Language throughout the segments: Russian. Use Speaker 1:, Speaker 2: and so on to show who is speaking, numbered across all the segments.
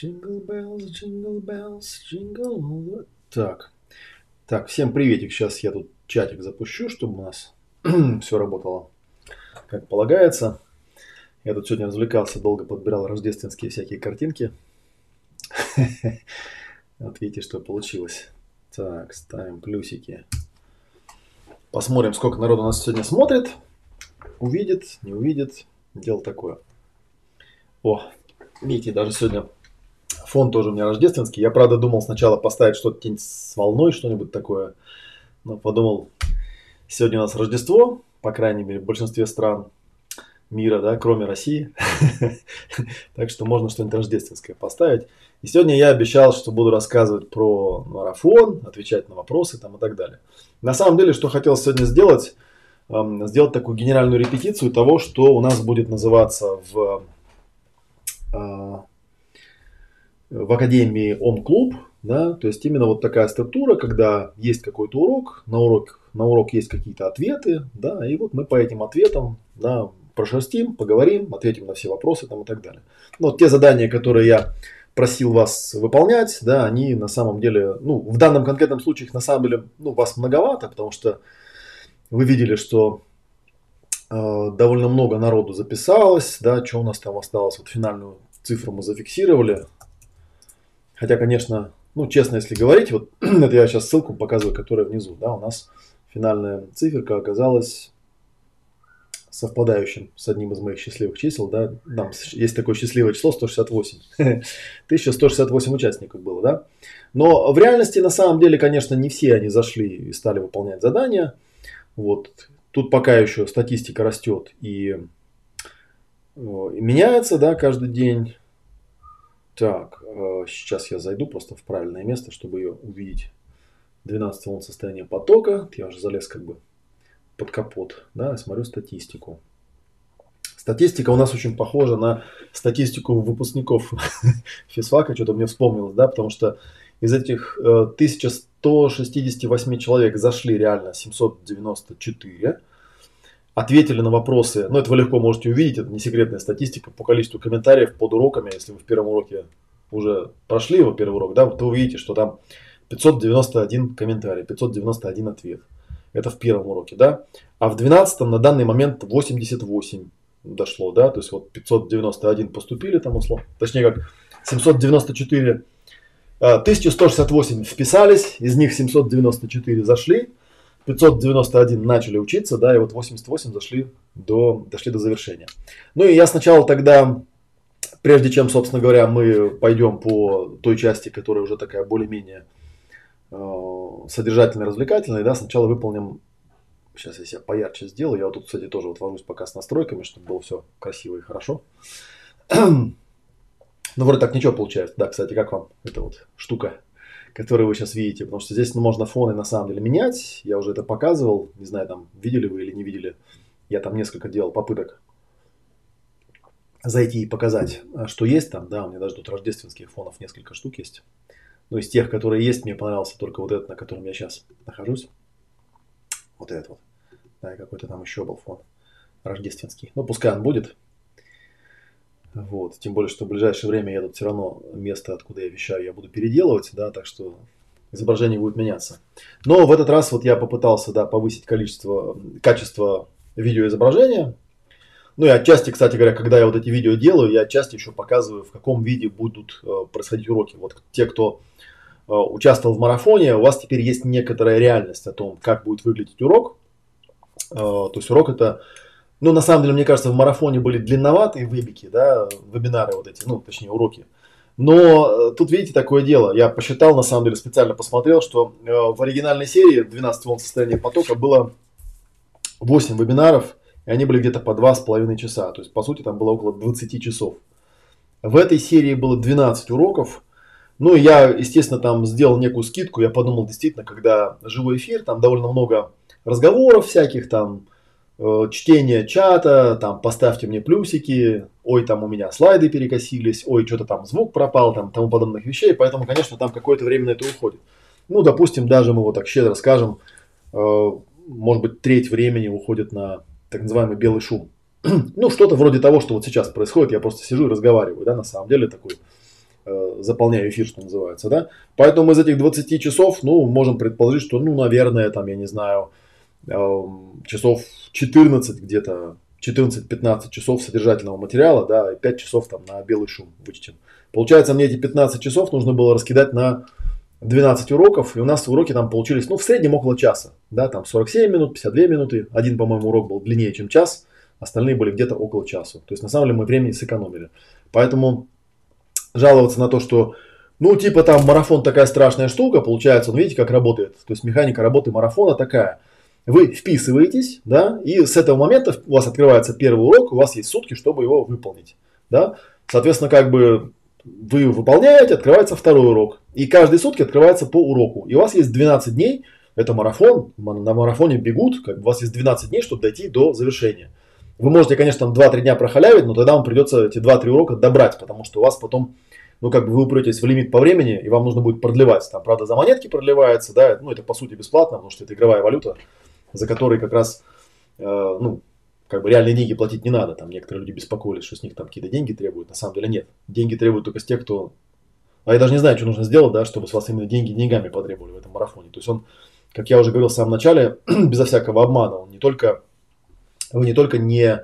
Speaker 1: Jingle bells, jingle bells, jingle all the... Так, так, всем приветик. Сейчас я тут чатик запущу, чтобы у нас все работало как полагается. Я тут сегодня развлекался, долго подбирал рождественские всякие картинки. Вот видите, что получилось. Так, ставим плюсики. Посмотрим, сколько народу нас сегодня смотрит. Увидит, не увидит. Дело такое. О, видите, даже сегодня фон тоже у меня рождественский. Я, правда, думал сначала поставить что-то с волной, что-нибудь такое. Но подумал, сегодня у нас Рождество, по крайней мере, в большинстве стран мира, да, кроме России. так что можно что-нибудь рождественское поставить. И сегодня я обещал, что буду рассказывать про марафон, отвечать на вопросы там и так далее. На самом деле, что хотел сегодня сделать, сделать такую генеральную репетицию того, что у нас будет называться в а, в Академии Ом-клуб, да, то есть именно вот такая структура, когда есть какой-то урок, на урок, на урок есть какие-то ответы, да, и вот мы по этим ответам, да, прошерстим, поговорим, ответим на все вопросы там и так далее. Но те задания, которые я просил вас выполнять, да, они на самом деле, ну, в данном конкретном случае их на самом деле, ну, вас многовато, потому что вы видели, что э, довольно много народу записалось, да, что у нас там осталось, вот финальную цифру мы зафиксировали, Хотя, конечно, ну, честно, если говорить, вот это я сейчас ссылку показываю, которая внизу, да, у нас финальная циферка оказалась совпадающим с одним из моих счастливых чисел, да, там есть такое счастливое число 168. 1168 участников было, да. Но в реальности, на самом деле, конечно, не все они зашли и стали выполнять задания. Вот. Тут пока еще статистика растет и, и меняется, да, каждый день. Так, э, сейчас я зайду просто в правильное место, чтобы ее увидеть. 12 волн состояния потока. Я уже залез как бы под капот. Да, смотрю статистику. Статистика у нас очень похожа на статистику выпускников физфака, что-то мне вспомнилось, да, потому что из этих 1168 э, человек зашли реально 794, ответили на вопросы. Ну, это вы легко можете увидеть, это не секретная статистика по количеству комментариев под уроками. Если вы в первом уроке уже прошли его первый урок, да, то вы увидите, что там 591 комментарий, 591 ответ. Это в первом уроке, да. А в 12 на данный момент 88 дошло, да, то есть вот 591 поступили там условно, точнее как 794, 1168 вписались, из них 794 зашли, 591 начали учиться, да, и вот 88 зашли до, дошли до завершения. Ну и я сначала тогда, прежде чем, собственно говоря, мы пойдем по той части, которая уже такая более-менее э, содержательная, развлекательная, да, сначала выполним, сейчас я себя поярче сделаю, я вот тут, кстати, тоже вот вожусь пока с настройками, чтобы было все красиво и хорошо. Ну, вроде так ничего получается. Да, кстати, как вам эта вот штука? Которые вы сейчас видите, потому что здесь можно фоны на самом деле менять. Я уже это показывал, не знаю, там видели вы или не видели. Я там несколько делал попыток зайти и показать, а, что есть там. Да, у меня даже тут рождественских фонов несколько штук есть. Но из тех, которые есть, мне понравился только вот этот, на котором я сейчас нахожусь. Вот этот вот. Да, и какой-то там еще был фон рождественский. Ну, пускай он будет. Вот. Тем более, что в ближайшее время я тут все равно место, откуда я вещаю, я буду переделывать, да, так что изображение будет меняться. Но в этот раз вот я попытался, да, повысить количество, качество видеоизображения. Ну и отчасти, кстати говоря, когда я вот эти видео делаю, я отчасти еще показываю, в каком виде будут э, происходить уроки. Вот те, кто э, участвовал в марафоне, у вас теперь есть некоторая реальность о том, как будет выглядеть урок. Э, то есть урок это ну, на самом деле, мне кажется, в марафоне были длинноватые выбеги, да, вебинары вот эти, ну, точнее, уроки. Но э, тут, видите, такое дело. Я посчитал, на самом деле, специально посмотрел, что э, в оригинальной серии 12 волн состояния потока было 8 вебинаров, и они были где-то по 2,5 часа. То есть, по сути, там было около 20 часов. В этой серии было 12 уроков. Ну, я, естественно, там сделал некую скидку. Я подумал, действительно, когда живой эфир, там довольно много разговоров всяких, там, чтение чата, там поставьте мне плюсики, ой, там у меня слайды перекосились, ой, что-то там звук пропал, там тому подобных вещей, поэтому, конечно, там какое-то время на это уходит. Ну, допустим, даже мы вот так щедро скажем, э, может быть, треть времени уходит на так называемый белый шум. ну, что-то вроде того, что вот сейчас происходит, я просто сижу и разговариваю, да, на самом деле такой э, заполняю эфир, что называется, да. Поэтому из этих 20 часов, ну, можем предположить, что, ну, наверное, там, я не знаю, э, часов 14 где-то, 14-15 часов содержательного материала, да, и 5 часов там на белый шум вычтем. Получается, мне эти 15 часов нужно было раскидать на 12 уроков, и у нас уроки там получились, ну, в среднем около часа, да, там 47 минут, 52 минуты. Один, по-моему, урок был длиннее, чем час, остальные были где-то около часу. То есть, на самом деле, мы времени сэкономили. Поэтому жаловаться на то, что, ну, типа там марафон такая страшная штука, получается, ну, видите, как работает. То есть, механика работы марафона такая. Вы вписываетесь, да, и с этого момента у вас открывается первый урок, у вас есть сутки, чтобы его выполнить, да. Соответственно, как бы вы выполняете, открывается второй урок. И каждые сутки открывается по уроку. И у вас есть 12 дней, это марафон, на марафоне бегут, как бы у вас есть 12 дней, чтобы дойти до завершения. Вы можете, конечно, там 2-3 дня прохалявить, но тогда вам придется эти 2-3 урока добрать, потому что у вас потом, ну, как бы вы упретесь в лимит по времени, и вам нужно будет продлевать. Там, правда, за монетки продлевается, да, ну, это по сути бесплатно, потому что это игровая валюта, за которой как раз, э, ну, как бы реальные деньги платить не надо. Там некоторые люди беспокоились, что с них там какие-то деньги требуют. На самом деле нет. Деньги требуют только с тех, кто... А я даже не знаю, что нужно сделать, да, чтобы с вас именно деньги деньгами потребовали в этом марафоне. То есть он, как я уже говорил в самом начале, безо всякого обмана, он не только... Вы не только не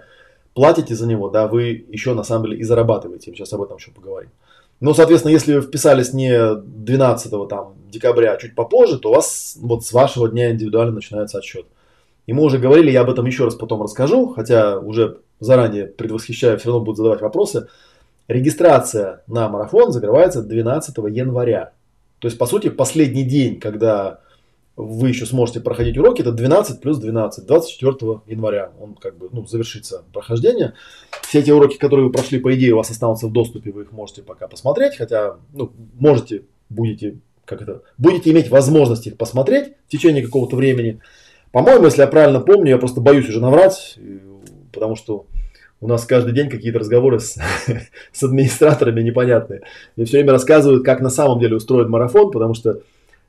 Speaker 1: платите за него, да, вы еще на самом деле и зарабатываете. Сейчас об этом еще поговорим. Но, соответственно, если вы вписались не 12 там, декабря, а чуть попозже, то у вас вот с вашего дня индивидуально начинается отсчет. И мы уже говорили, я об этом еще раз потом расскажу, хотя уже заранее предвосхищаю, все равно будут задавать вопросы. Регистрация на марафон закрывается 12 января. То есть, по сути, последний день, когда вы еще сможете проходить уроки, это 12 плюс 12, 24 января. Он как бы ну, завершится прохождение. Все эти уроки, которые вы прошли, по идее, у вас останутся в доступе, вы их можете пока посмотреть, хотя ну, можете, будете, как это, будете иметь возможность их посмотреть в течение какого-то времени. По-моему, если я правильно помню, я просто боюсь уже наврать, потому что у нас каждый день какие-то разговоры с, с администраторами непонятные. Мне все время рассказывают, как на самом деле устроен марафон, потому что,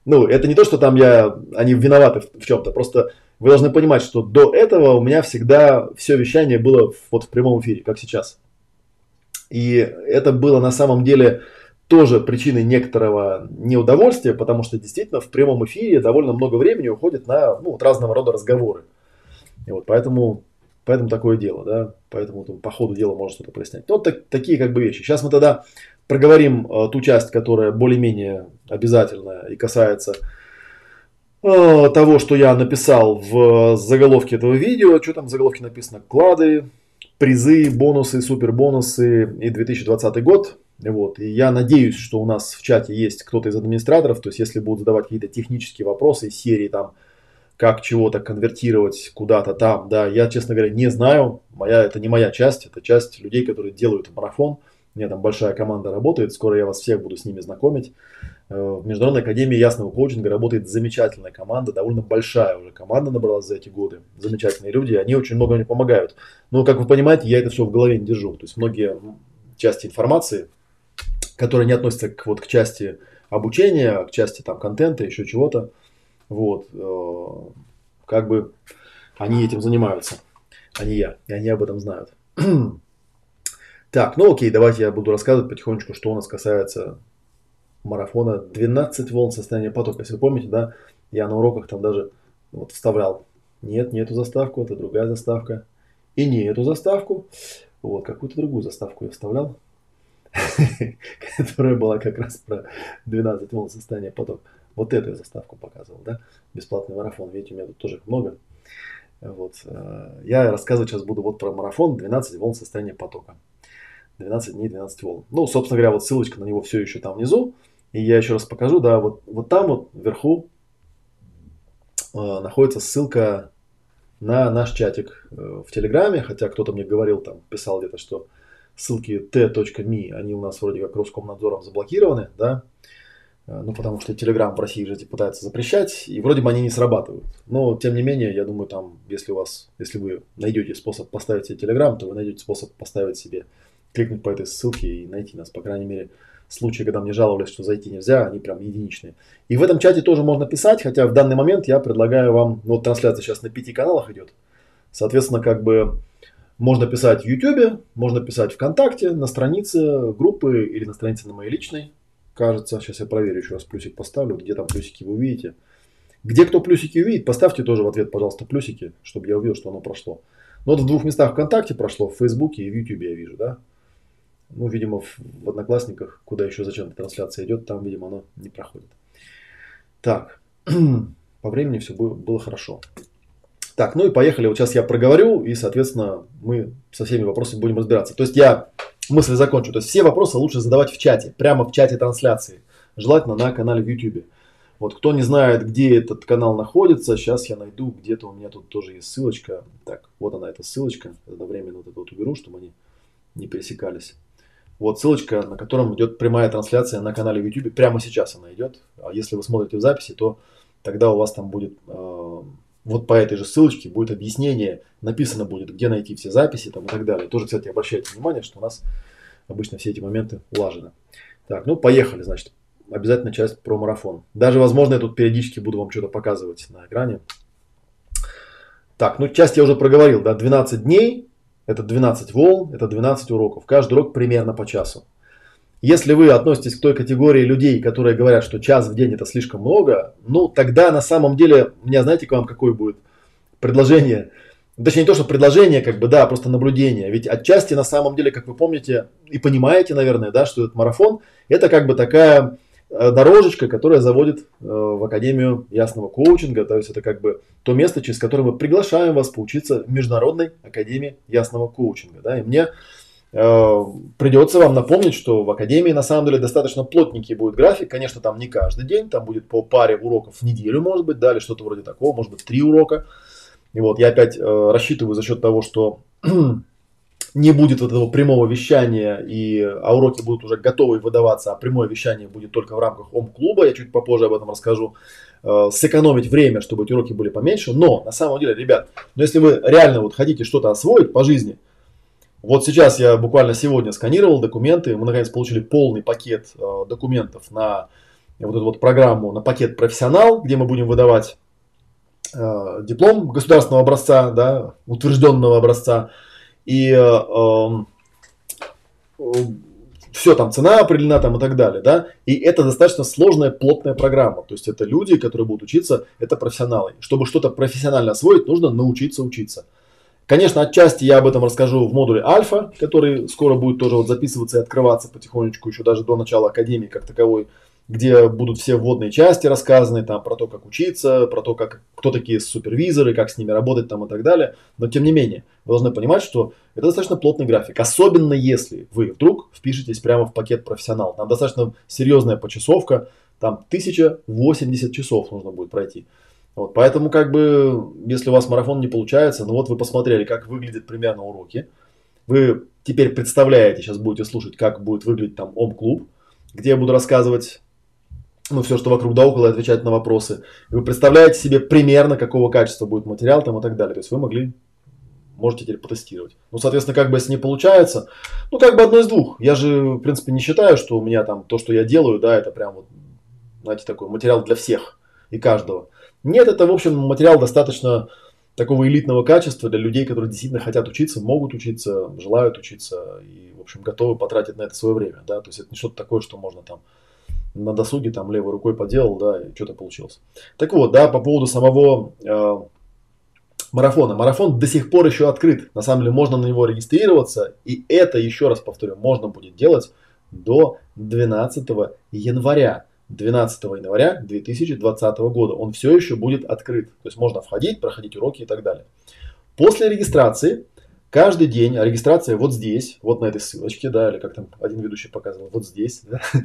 Speaker 1: ну, это не то, что там я, они виноваты в, в чем-то, просто вы должны понимать, что до этого у меня всегда все вещание было вот в прямом эфире, как сейчас. И это было на самом деле тоже причиной некоторого неудовольствия, потому что действительно в прямом эфире довольно много времени уходит на ну, вот разного рода разговоры. И вот поэтому, поэтому такое дело, да, поэтому там, по ходу дела можно что-то прояснять. Ну, вот так, такие как бы вещи. Сейчас мы тогда проговорим э, ту часть, которая более-менее обязательная и касается э, того, что я написал в заголовке этого видео. Что там в заголовке написано? Клады, призы, бонусы, супер бонусы и 2020 год. Вот. И я надеюсь, что у нас в чате есть кто-то из администраторов, то есть если будут задавать какие-то технические вопросы из серии там, как чего-то конвертировать куда-то там, да, я, честно говоря, не знаю, моя, это не моя часть, это часть людей, которые делают марафон, у меня там большая команда работает, скоро я вас всех буду с ними знакомить. Э, в Международной академии ясного коучинга работает замечательная команда, довольно большая уже команда набралась за эти годы. Замечательные люди, они очень много мне помогают. Но, как вы понимаете, я это все в голове не держу. То есть многие части информации которые не относятся к, вот, к части обучения, к части там контента, еще чего-то. Вот. Э, как бы они этим занимаются, а не я. И они об этом знают. так, ну окей, давайте я буду рассказывать потихонечку, что у нас касается марафона 12 волн состояния потока. Если вы помните, да, я на уроках там даже вот вставлял. Нет, не эту заставку, это другая заставка. И не эту заставку. Вот, какую-то другую заставку я вставлял. которая была как раз про 12 волн состояния поток. Вот эту я заставку показывал, да? Бесплатный марафон. Видите, у меня тут тоже много. Вот. Э, я рассказывать сейчас буду вот про марафон 12 волн состояния потока. 12 дней, 12 волн. Ну, собственно говоря, вот ссылочка на него все еще там внизу. И я еще раз покажу, да, вот, вот там вот вверху э, находится ссылка на наш чатик э, в Телеграме, хотя кто-то мне говорил, там, писал где-то, что ссылки t.me, они у нас вроде как Роскомнадзором заблокированы, да, э, ну, потому что Telegram в России же пытаются запрещать, и вроде бы они не срабатывают. Но, тем не менее, я думаю, там, если у вас, если вы найдете способ поставить себе Telegram, то вы найдете способ поставить себе, кликнуть по этой ссылке и найти нас. По крайней мере, случаи, когда мне жаловались, что зайти нельзя, они прям единичные. И в этом чате тоже можно писать, хотя в данный момент я предлагаю вам, ну, вот трансляция сейчас на пяти каналах идет, соответственно, как бы Можно писать в YouTube, можно писать ВКонтакте, на странице группы или на странице на моей личной. Кажется, сейчас я проверю еще раз плюсик поставлю, где там плюсики вы увидите. Где кто плюсики увидит, поставьте тоже в ответ, пожалуйста, плюсики, чтобы я увидел, что оно прошло. Ну, вот в двух местах ВКонтакте прошло, в Фейсбуке и в Ютубе я вижу, да. Ну, видимо, в, в Одноклассниках, куда еще зачем-то трансляция идет, там, видимо, оно не проходит. Так, по времени все было хорошо. Так, ну и поехали. Вот сейчас я проговорю, и, соответственно, мы со всеми вопросами будем разбираться. То есть я мысль закончу. То есть все вопросы лучше задавать в чате, прямо в чате трансляции. Желательно на канале в YouTube. Вот кто не знает, где этот канал находится, сейчас я найду, где-то у меня тут тоже есть ссылочка. Так, вот она, эта ссылочка. Одновременно вот это вот уберу, чтобы они не пересекались. Вот ссылочка, на котором идет прямая трансляция на канале в YouTube. Прямо сейчас она идет. А если вы смотрите в записи, то тогда у вас там будет э, вот по этой же ссылочке будет объяснение, написано будет, где найти все записи там, и так далее. Тоже, кстати, обращайте внимание, что у нас обычно все эти моменты улажены. Так, ну поехали, значит обязательно часть про марафон. Даже, возможно, я тут периодически буду вам что-то показывать на экране. Так, ну часть я уже проговорил, да, 12 дней, это 12 волн, это 12 уроков. Каждый урок примерно по часу. Если вы относитесь к той категории людей, которые говорят, что час в день это слишком много, ну тогда на самом деле, у меня знаете к вам какое будет предложение? Точнее, не то, что предложение, как бы, да, просто наблюдение. Ведь отчасти, на самом деле, как вы помните и понимаете, наверное, да, что этот марафон, это как бы такая Э, дорожечка, которая заводит э, в Академию ясного коучинга. То есть это как бы то место, через которое мы приглашаем вас поучиться в Международной Академии ясного коучинга. Да? И мне придется вам напомнить, что в Академии на самом деле достаточно плотненький будет график. Конечно, там не каждый день, там будет по паре уроков в неделю, может быть, да, или что-то вроде такого, может быть, три урока. И вот я опять э, рассчитываю за счет того, что не будет вот этого прямого вещания, и, а уроки будут уже готовы выдаваться, а прямое вещание будет только в рамках ОМ-клуба, я чуть попозже об этом расскажу, э, сэкономить время, чтобы эти уроки были поменьше. Но, на самом деле, ребят, ну если вы реально вот хотите что-то освоить по жизни, вот сейчас я буквально сегодня сканировал документы, мы наконец получили полный пакет э, документов на вот эту вот программу, на пакет профессионал, где мы будем выдавать э, диплом государственного образца, да, утвержденного образца, и э, эм, все там цена определена там и так далее, да, и это достаточно сложная, плотная программа, то есть это люди, которые будут учиться, это профессионалы. Чтобы что-то профессионально освоить, нужно научиться учиться. Конечно, отчасти я об этом расскажу в модуле альфа, который скоро будет тоже вот записываться и открываться потихонечку, еще даже до начала академии как таковой где будут все вводные части рассказаны, там про то, как учиться, про то, как, кто такие супервизоры, как с ними работать там и так далее. Но тем не менее, вы должны понимать, что это достаточно плотный график. Особенно если вы вдруг впишетесь прямо в пакет профессионал. Там достаточно серьезная почасовка, там 1080 часов нужно будет пройти. Вот, поэтому, как бы, если у вас марафон не получается, ну вот вы посмотрели, как выглядят примерно уроки. Вы теперь представляете, сейчас будете слушать, как будет выглядеть там ОМ-клуб, где я буду рассказывать ну, все, что вокруг да около, отвечать на вопросы. И вы представляете себе примерно, какого качества будет материал там и так далее. То есть вы могли, можете теперь потестировать. Ну, соответственно, как бы если не получается, ну, как бы одно из двух. Я же, в принципе, не считаю, что у меня там то, что я делаю, да, это прям вот, знаете, такой материал для всех и каждого. Нет, это, в общем, материал достаточно такого элитного качества для людей, которые действительно хотят учиться, могут учиться, желают учиться и, в общем, готовы потратить на это свое время, да, то есть это не что-то такое, что можно там на досуге там левой рукой поделал, да, и что-то получилось. Так вот, да, по поводу самого э, марафона. Марафон до сих пор еще открыт. На самом деле можно на него регистрироваться, и это, еще раз повторю, можно будет делать до 12 января. 12 января 2020 года. Он все еще будет открыт. То есть можно входить, проходить уроки и так далее. После регистрации каждый день, а регистрация вот здесь, вот на этой ссылочке, да, или как там один ведущий показывал, вот здесь, да,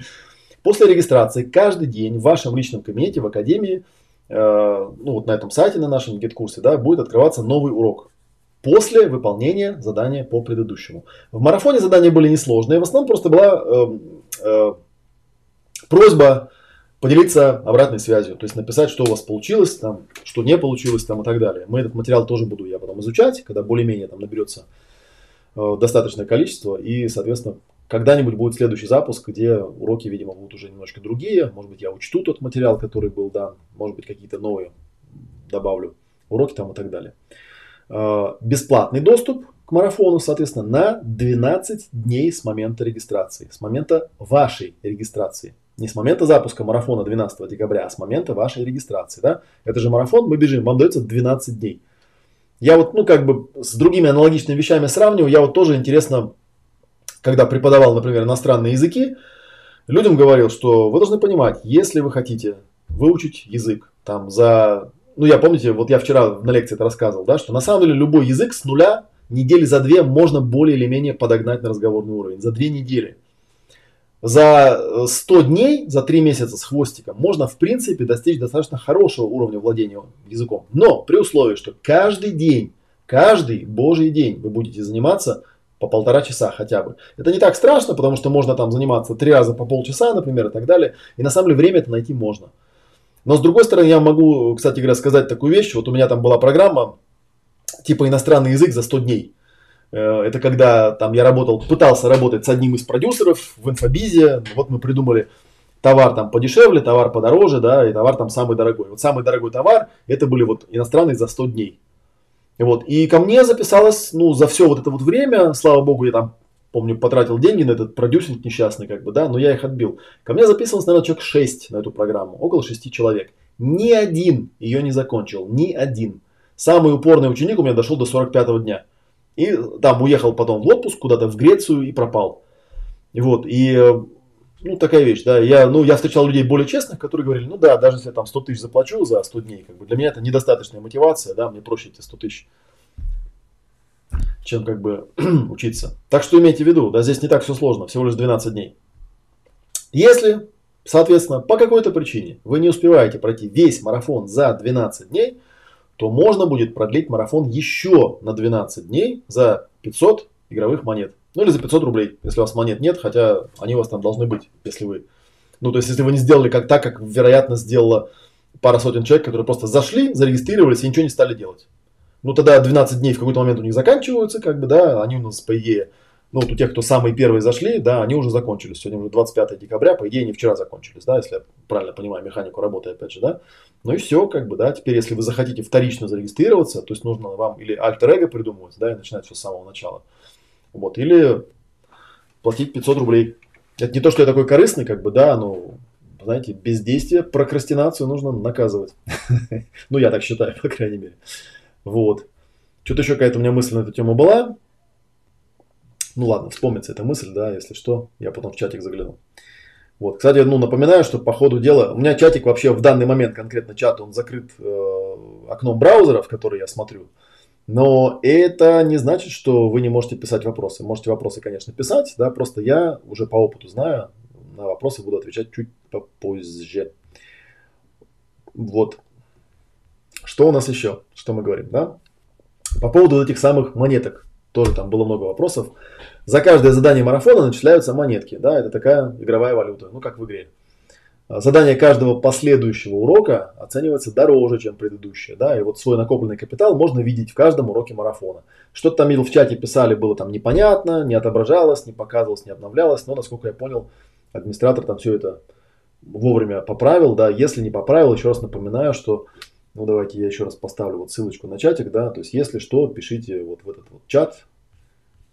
Speaker 1: После регистрации каждый день в вашем личном кабинете в Академии, э, ну вот на этом сайте, на нашем гид-курсе, да, будет открываться новый урок после выполнения задания по предыдущему. В марафоне задания были несложные, в основном просто была э, э, просьба поделиться обратной связью, то есть написать, что у вас получилось, там, что не получилось там, и так далее. Мы этот материал тоже буду я потом изучать, когда более-менее там наберется э, достаточное количество, и, соответственно, когда-нибудь будет следующий запуск, где уроки, видимо, будут уже немножко другие. Может быть, я учту тот материал, который был дан. Может быть, какие-то новые добавлю уроки там и так далее. А, бесплатный доступ к марафону, соответственно, на 12 дней с момента регистрации, с момента вашей регистрации. Не с момента запуска марафона 12 декабря, а с момента вашей регистрации. Да? Это же марафон, мы бежим, вам дается 12 дней. Я вот, ну, как бы с другими аналогичными вещами сравниваю, я вот тоже интересно, когда преподавал, например, иностранные языки, людям говорил, что вы должны понимать, если вы хотите выучить язык там за ну, я помните, вот я вчера на лекции это рассказывал, да, что на самом деле любой язык с нуля недели за две можно более или менее подогнать на разговорный уровень. За две недели. За 100 дней, за 3 месяца с хвостиком можно в принципе достичь достаточно хорошего уровня владения языком. Но при условии, что каждый день, каждый божий день вы будете заниматься по полтора часа хотя бы. Это не так страшно, потому что можно там заниматься три раза по полчаса, например, и так далее. И на самом деле время это найти можно. Но с другой стороны, я могу, кстати говоря, сказать такую вещь. Вот у меня там была программа типа иностранный язык за 100 дней. Э, это когда там я работал, пытался работать с одним из продюсеров в инфобизе. Вот мы придумали товар там подешевле, товар подороже, да, и товар там самый дорогой. Вот самый дорогой товар, это были вот иностранные за 100 дней. Вот. И ко мне записалось, ну, за все вот это вот время, слава богу, я там помню, потратил деньги на этот продюсинг несчастный, как бы, да, но я их отбил. Ко мне записывалось, наверное, человек 6 на эту программу, около 6 человек. Ни один ее не закончил, ни один. Самый упорный ученик у меня дошел до 45-го дня. И там уехал потом в отпуск куда-то в Грецию и пропал. Вот, и ну, такая вещь, да, я, ну, я встречал людей более честных, которые говорили, ну да, даже если я там 100 тысяч заплачу за 100 дней, как бы для меня это недостаточная мотивация, да, мне проще эти 100 тысяч чем как бы учиться. Так что имейте в виду, да, здесь не так все сложно, всего лишь 12 дней. Если, соответственно, по какой-то причине вы не успеваете пройти весь марафон за 12 дней, то можно будет продлить марафон еще на 12 дней за 500 игровых монет. Ну или за 500 рублей, если у вас монет нет, хотя они у вас там должны быть, если вы... Ну то есть если вы не сделали как так, как вероятно сделала пара сотен человек, которые просто зашли, зарегистрировались и ничего не стали делать. Ну, тогда 12 дней в какой-то момент у них заканчиваются, как бы, да, они у нас, по идее, ну, вот у тех, кто самые первые зашли, да, они уже закончились. Сегодня уже 25 декабря, по идее, они вчера закончились, да, если я правильно понимаю механику работы, опять же, да. Ну и все, как бы, да, теперь, если вы захотите вторично зарегистрироваться, то есть нужно вам или альтер-эго придумывать, да, и начинать все с самого начала. Вот, или платить 500 рублей. Это не то, что я такой корыстный, как бы, да, но, знаете, бездействие, прокрастинацию нужно наказывать. Ну, я так считаю, по крайней мере. Вот. Что-то еще какая-то у меня мысль на эту тему была. Ну ладно, вспомнится эта мысль, да, если что, я потом в чатик загляну. Вот, кстати, ну, напоминаю, что по ходу дела, у меня чатик вообще в данный момент, конкретно чат, он закрыт э, окном браузера, в который я смотрю. Но это не значит, что вы не можете писать вопросы. Можете вопросы, конечно, писать, да, просто я уже по опыту знаю, на вопросы буду отвечать чуть попозже. Вот. Что у нас еще? Что мы говорим, да? По поводу этих самых монеток. Тоже там было много вопросов. За каждое задание марафона начисляются монетки. Да, это такая игровая валюта. Ну, как в игре. А задание каждого последующего урока оценивается дороже, чем предыдущее. Да, и вот свой накопленный капитал можно видеть в каждом уроке марафона. Что-то там видел в чате, писали, было там непонятно, не отображалось, не показывалось, не обновлялось. Но, насколько я понял, администратор там все это вовремя поправил. Да, если не поправил, еще раз напоминаю, что ну, давайте я еще раз поставлю вот ссылочку на чатик, да, то есть, если что, пишите вот в этот вот чат.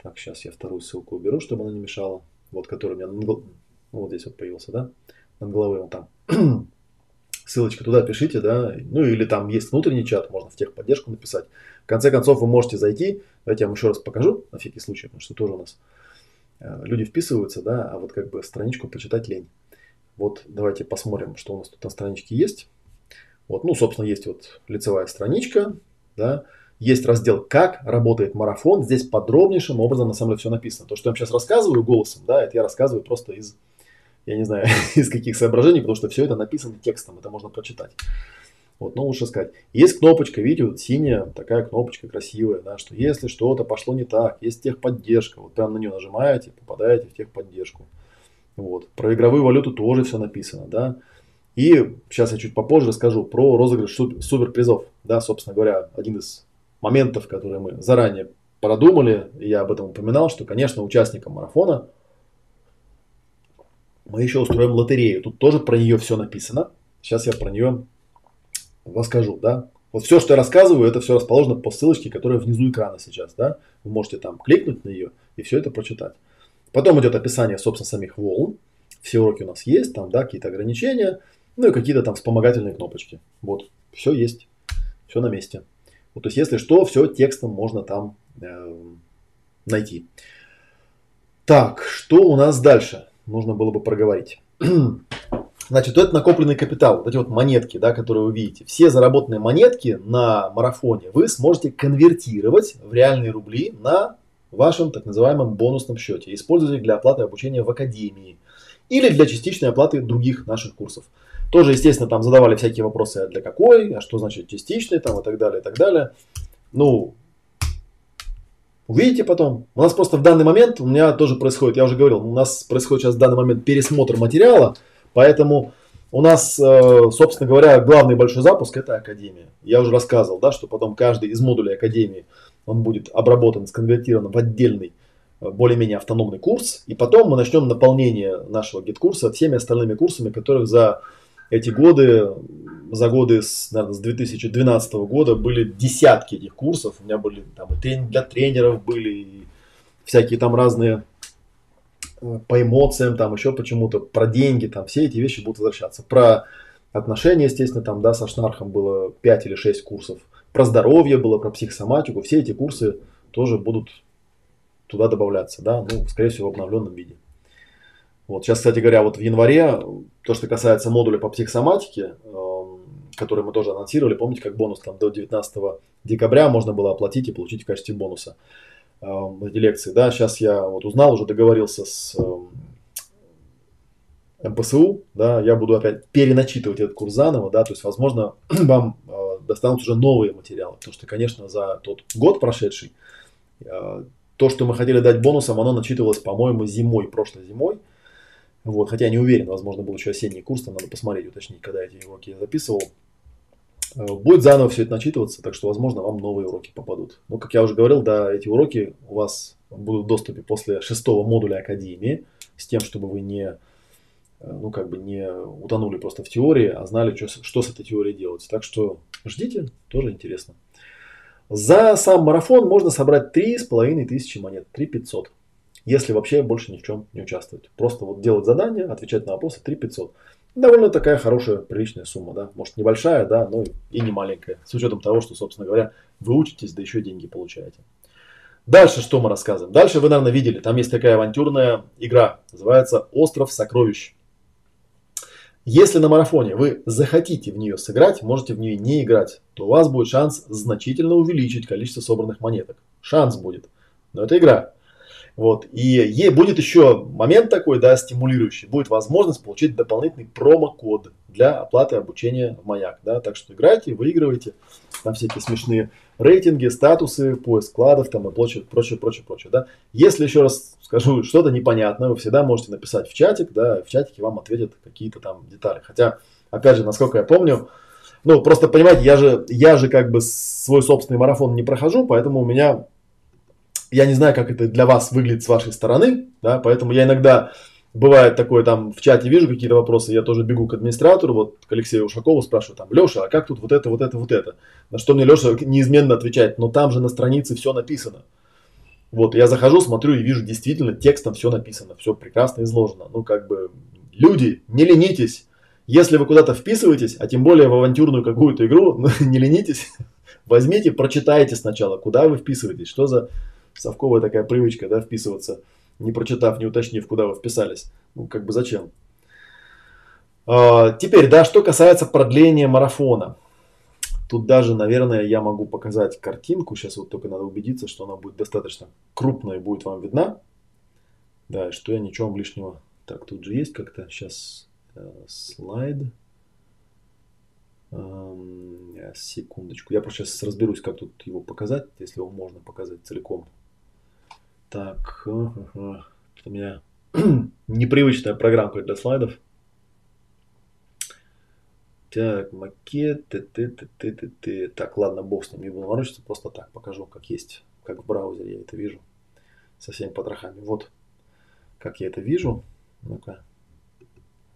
Speaker 1: Так, сейчас я вторую ссылку уберу, чтобы она не мешала. Вот, который у меня, ну, вот здесь вот появился, да, над головой он там. Ссылочка туда пишите, да, ну, или там есть внутренний чат, можно в техподдержку написать. В конце концов, вы можете зайти, давайте я вам еще раз покажу, на всякий случай, потому что тоже у нас э, люди вписываются, да, а вот как бы страничку почитать лень. Вот давайте посмотрим, что у нас тут на страничке есть. Вот, ну, собственно, есть вот лицевая страничка, да, есть раздел «Как работает марафон». Здесь подробнейшим образом на самом деле все написано. То, что я вам сейчас рассказываю голосом, да, это я рассказываю просто из, я не знаю, из каких соображений, потому что все это написано текстом, это можно прочитать. Вот, но лучше сказать. Есть кнопочка, видите, вот синяя такая кнопочка красивая, да, что если что-то пошло не так, есть техподдержка, вот прям на нее нажимаете, попадаете в техподдержку. Вот. Про игровую валюту тоже все написано, да. И сейчас я чуть попозже расскажу про розыгрыш суперпризов. Да, собственно говоря, один из моментов, которые мы заранее продумали, я об этом упоминал, что, конечно, участникам марафона мы еще устроим лотерею. Тут тоже про нее все написано. Сейчас я про нее расскажу, да. Вот все, что я рассказываю, это все расположено по ссылочке, которая внизу экрана сейчас, да. Вы можете там кликнуть на нее и все это прочитать. Потом идет описание, собственно, самих волн. Все уроки у нас есть, там, да, какие-то ограничения, ну и какие-то там вспомогательные кнопочки. Вот, все есть, все на месте. Вот, то есть, если что, все текстом можно там э, найти. Так, что у нас дальше? Нужно было бы проговорить. Значит, это накопленный капитал, вот эти вот монетки, да, которые вы видите. Все заработанные монетки на марафоне вы сможете конвертировать в реальные рубли на вашем так называемом бонусном счете. Использовать их для оплаты обучения в академии или для частичной оплаты других наших курсов. Тоже, естественно, там задавали всякие вопросы, а для какой, а что значит частичный, там и так далее, и так далее. Ну, увидите потом. У нас просто в данный момент, у меня тоже происходит, я уже говорил, у нас происходит сейчас в данный момент пересмотр материала, Поэтому у нас, э, собственно говоря, главный большой запуск – это Академия. Я уже рассказывал, да, что потом каждый из модулей Академии, он будет обработан, сконвертирован в отдельный э, более-менее автономный курс. И потом мы начнем наполнение нашего гид-курса всеми остальными курсами, которых за эти годы, за годы с, наверное, с 2012 года были десятки этих курсов. У меня были там и тренинги для тренеров были, и всякие там разные по эмоциям, там еще почему-то, про деньги, там все эти вещи будут возвращаться. Про отношения, естественно, там, да, со Шнархом было 5 или 6 курсов. Про здоровье было, про психосоматику. Все эти курсы тоже будут туда добавляться, да, ну, скорее всего, в обновленном виде. Вот сейчас, кстати говоря, вот в январе, то, что касается модуля по психосоматике, эм, который мы тоже анонсировали, помните, как бонус там до 19 декабря можно было оплатить и получить в качестве бонуса эти лекции, да, сейчас я вот узнал, уже договорился с МПСУ, да, я буду опять переначитывать этот курс заново, да, то есть, возможно, вам э, достанут уже новые материалы, потому что, конечно, за тот год прошедший, э, то, что мы хотели дать бонусом, оно начитывалось, по-моему, зимой, прошлой зимой, вот, хотя я не уверен, возможно, был еще осенний курс, там надо посмотреть, уточнить, когда эти уроки я записывал, Э, будет заново все это начитываться, так что, возможно, вам новые уроки попадут. Но, как я уже говорил, да, эти уроки у вас будут в доступе после шестого модуля Академии, с тем, чтобы вы не, э, ну, как бы не утонули просто в теории, а знали, что, что с этой теорией делать. Так что ждите, тоже интересно. За сам марафон можно собрать три с половиной тысячи монет, 3 500, если вообще больше ни в чем не участвовать. Просто вот делать задания, отвечать на вопросы 3 500 довольно такая хорошая, приличная сумма, да. Может, небольшая, да, но и не маленькая. С учетом того, что, собственно говоря, вы учитесь, да еще деньги получаете. Дальше что мы рассказываем? Дальше вы, наверное, видели, там есть такая авантюрная игра, называется «Остров сокровищ». Если на марафоне вы захотите в нее сыграть, можете в нее не играть, то у вас будет шанс значительно увеличить количество собранных монеток. Шанс будет. Но это игра. Вот. И ей будет еще момент такой, да, стимулирующий. Будет возможность получить дополнительный промокод для оплаты обучения в Маяк. Да. Так что играйте, выигрывайте. Там всякие смешные рейтинги, статусы, поиск кладов там и прочее, прочее, прочее, прочее. Да. Если еще раз скажу что-то непонятное, вы всегда можете написать в чатик, да, в чатике вам ответят какие-то там детали. Хотя, опять же, насколько я помню, ну, просто понимаете, я же, я же как бы свой собственный марафон не прохожу, поэтому у меня я не знаю, как это для вас выглядит с вашей стороны, да, поэтому я иногда бывает такое, там в чате вижу какие-то вопросы, я тоже бегу к администратору, вот к Алексею Ушакову спрашиваю, там, Леша, а как тут вот это, вот это, вот это? На что мне Леша неизменно отвечает, но там же на странице все написано. Вот, я захожу, смотрю и вижу, действительно, текстом все написано, все прекрасно изложено. Ну, как бы, люди, не ленитесь. Если вы куда-то вписываетесь, а тем более в авантюрную какую-то игру, ну, не ленитесь, возьмите, прочитайте сначала, куда вы вписываетесь, что за совковая такая привычка, да, вписываться, не прочитав, не уточнив, куда вы вписались. Ну, как бы зачем? А, теперь, да, что касается продления марафона. Тут даже, наверное, я могу показать картинку. Сейчас вот только надо убедиться, что она будет достаточно крупная и будет вам видна. Да, что я ничего лишнего. Так, тут же есть как-то сейчас э, слайд. Эм, секундочку. Я просто сейчас разберусь, как тут его показать, если его можно показать целиком. Так, у меня непривычная программка для слайдов. Так, макет, ты, ты, ты, ты, ты. Так, ладно, бог с ним, не буду ворочаться, просто так покажу, как есть, как в браузере я это вижу. Со всеми потрохами. Вот, как я это вижу. Ну-ка,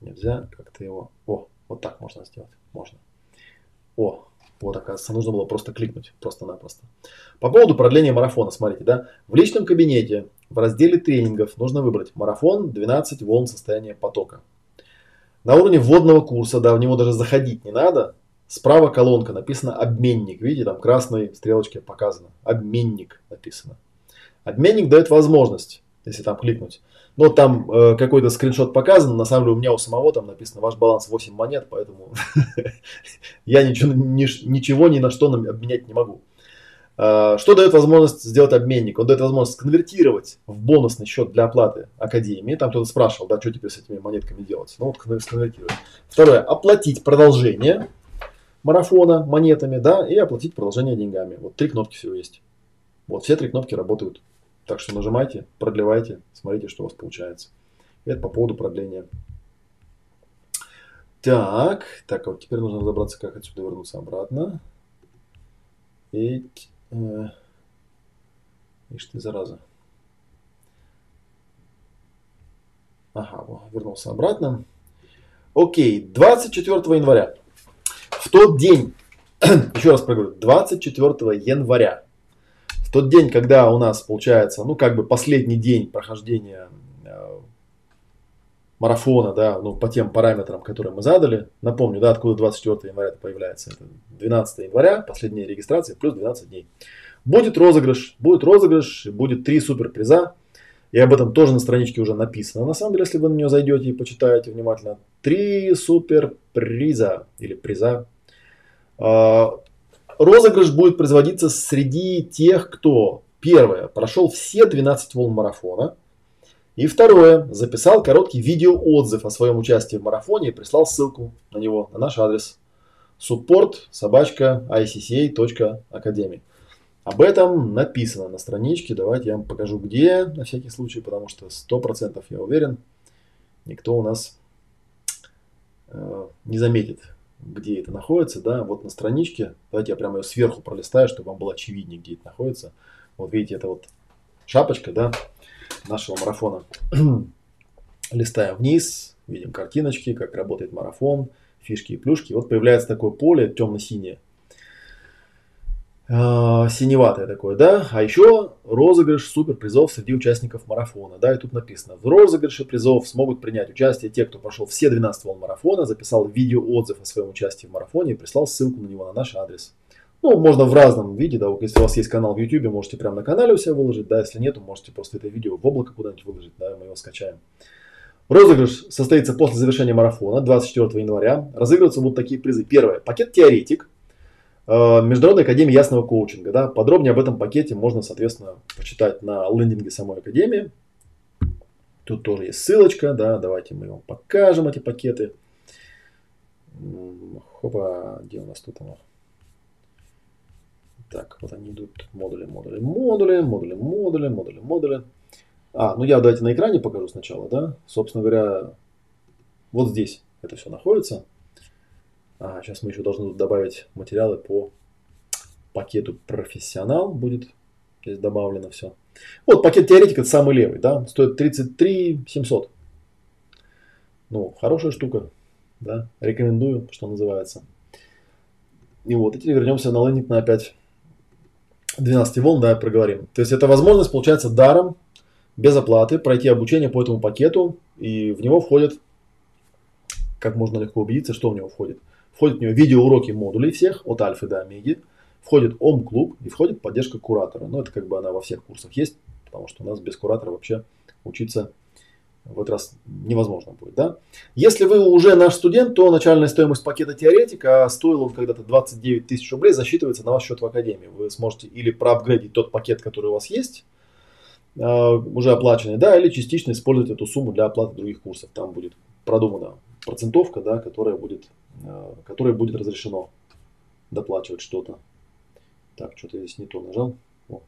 Speaker 1: нельзя как-то его... О, вот так можно сделать, можно. О, Вот, оказывается, нужно было просто кликнуть, просто-напросто. По поводу продления марафона, смотрите, да, в личном кабинете в разделе тренингов нужно выбрать марафон 12 волн состояния потока. На уровне вводного курса, да, в него даже заходить не надо. Справа колонка написано обменник. Видите, там красной стрелочке показано. Обменник написано. Обменник дает возможность, если там кликнуть. Но там э, какой-то скриншот показан. На самом деле у меня у самого там написано ваш баланс 8 монет, поэтому я ничего, ни, ничего ни на что обменять не могу. Э, что дает возможность сделать обменник? Он дает возможность конвертировать в бонусный счет для оплаты Академии. Там кто-то спрашивал, да, что теперь с этими монетками делать. Ну вот конвертировать. Второе. Оплатить продолжение марафона монетами, да, и оплатить продолжение деньгами. Вот три кнопки всего есть. Вот все три кнопки работают. Так что нажимайте, продлевайте, смотрите, что у вас получается. Это по поводу продления. Так, так, вот теперь нужно разобраться, как отсюда вернуться обратно. И, э, ишь ты, зараза. Ага, вернулся обратно. Окей, 24 января. В тот день, еще раз проговорю, 24 января, тот день, когда у нас получается, ну, как бы последний день прохождения э, марафона, да, ну, по тем параметрам, которые мы задали. Напомню, да, откуда 24 января это появляется. Это 12 января, последняя регистрация, плюс 12 дней. Будет розыгрыш, будет розыгрыш, будет три супер приза. И об этом тоже на страничке уже написано. На самом деле, если вы на нее зайдете и почитаете внимательно, три супер приза или приза. Розыгрыш будет производиться среди тех, кто, первое, прошел все 12 волн марафона. И второе, записал короткий видеоотзыв о своем участии в марафоне и прислал ссылку на него, на наш адрес support собачка icca.academy. Об этом написано на страничке. Давайте я вам покажу где, на всякий случай, потому что 100% я уверен, никто у нас э, не заметит, где это находится. Да? Вот на страничке, давайте я прямо ее сверху пролистаю, чтобы вам было очевиднее, где это находится. Вот видите, это вот шапочка да, нашего марафона. Листаем вниз, видим картиночки, как работает марафон, фишки и плюшки. Вот появляется такое поле темно-синее синеватое такое, да. А еще розыгрыш супер призов среди участников марафона, да, и тут написано, в розыгрыше призов смогут принять участие те, кто прошел все 12 волн марафона, записал видео отзыв о своем участии в марафоне и прислал ссылку на него на наш адрес. Ну, можно в разном виде, да, если у вас есть канал в YouTube, можете прямо на канале у себя выложить, да, если нет, можете просто это видео в облако куда-нибудь выложить, да, мы его скачаем. Розыгрыш состоится после завершения марафона 24 января. Разыгрываться будут такие призы. Первое. Пакет теоретик Э, Международной академии ясного коучинга. Да? Подробнее об этом пакете можно, соответственно, почитать на лендинге самой академии. Тут тоже есть ссылочка, да, давайте мы вам покажем эти пакеты. Хопа, где у нас тут оно? Так, вот они идут, модули, модули, модули, модули, модули, модули, модули. А, ну я давайте на экране покажу сначала, да. Собственно говоря, вот здесь это все находится. А, сейчас мы еще должны добавить материалы по пакету профессионал будет здесь добавлено все. Вот пакет теоретик это самый левый, да, стоит 33 700. Ну, хорошая штука, да, рекомендую, что называется. И вот, и теперь вернемся на лендинг на опять 12 волн, да, проговорим. То есть это возможность, получается, даром, без оплаты, пройти обучение по этому пакету, и в него входит, как можно легко убедиться, что в него входит – Входит в него видеоуроки модулей всех, от альфы до омеги. Входит ОМ-клуб и входит поддержка куратора. Но это как бы она во всех курсах есть, потому что у нас без куратора вообще учиться в этот раз невозможно будет. Да? Если вы уже наш студент, то начальная стоимость пакета теоретика стоила когда-то 29 тысяч рублей, засчитывается на ваш счет в академии. Вы сможете или проапгрейдить тот пакет, который у вас есть, а, уже оплаченный, да, или частично использовать эту сумму для оплаты других курсов. Там будет продумана процентовка, да, которая будет которой будет разрешено доплачивать что-то. Так, что-то здесь не то нажал. О,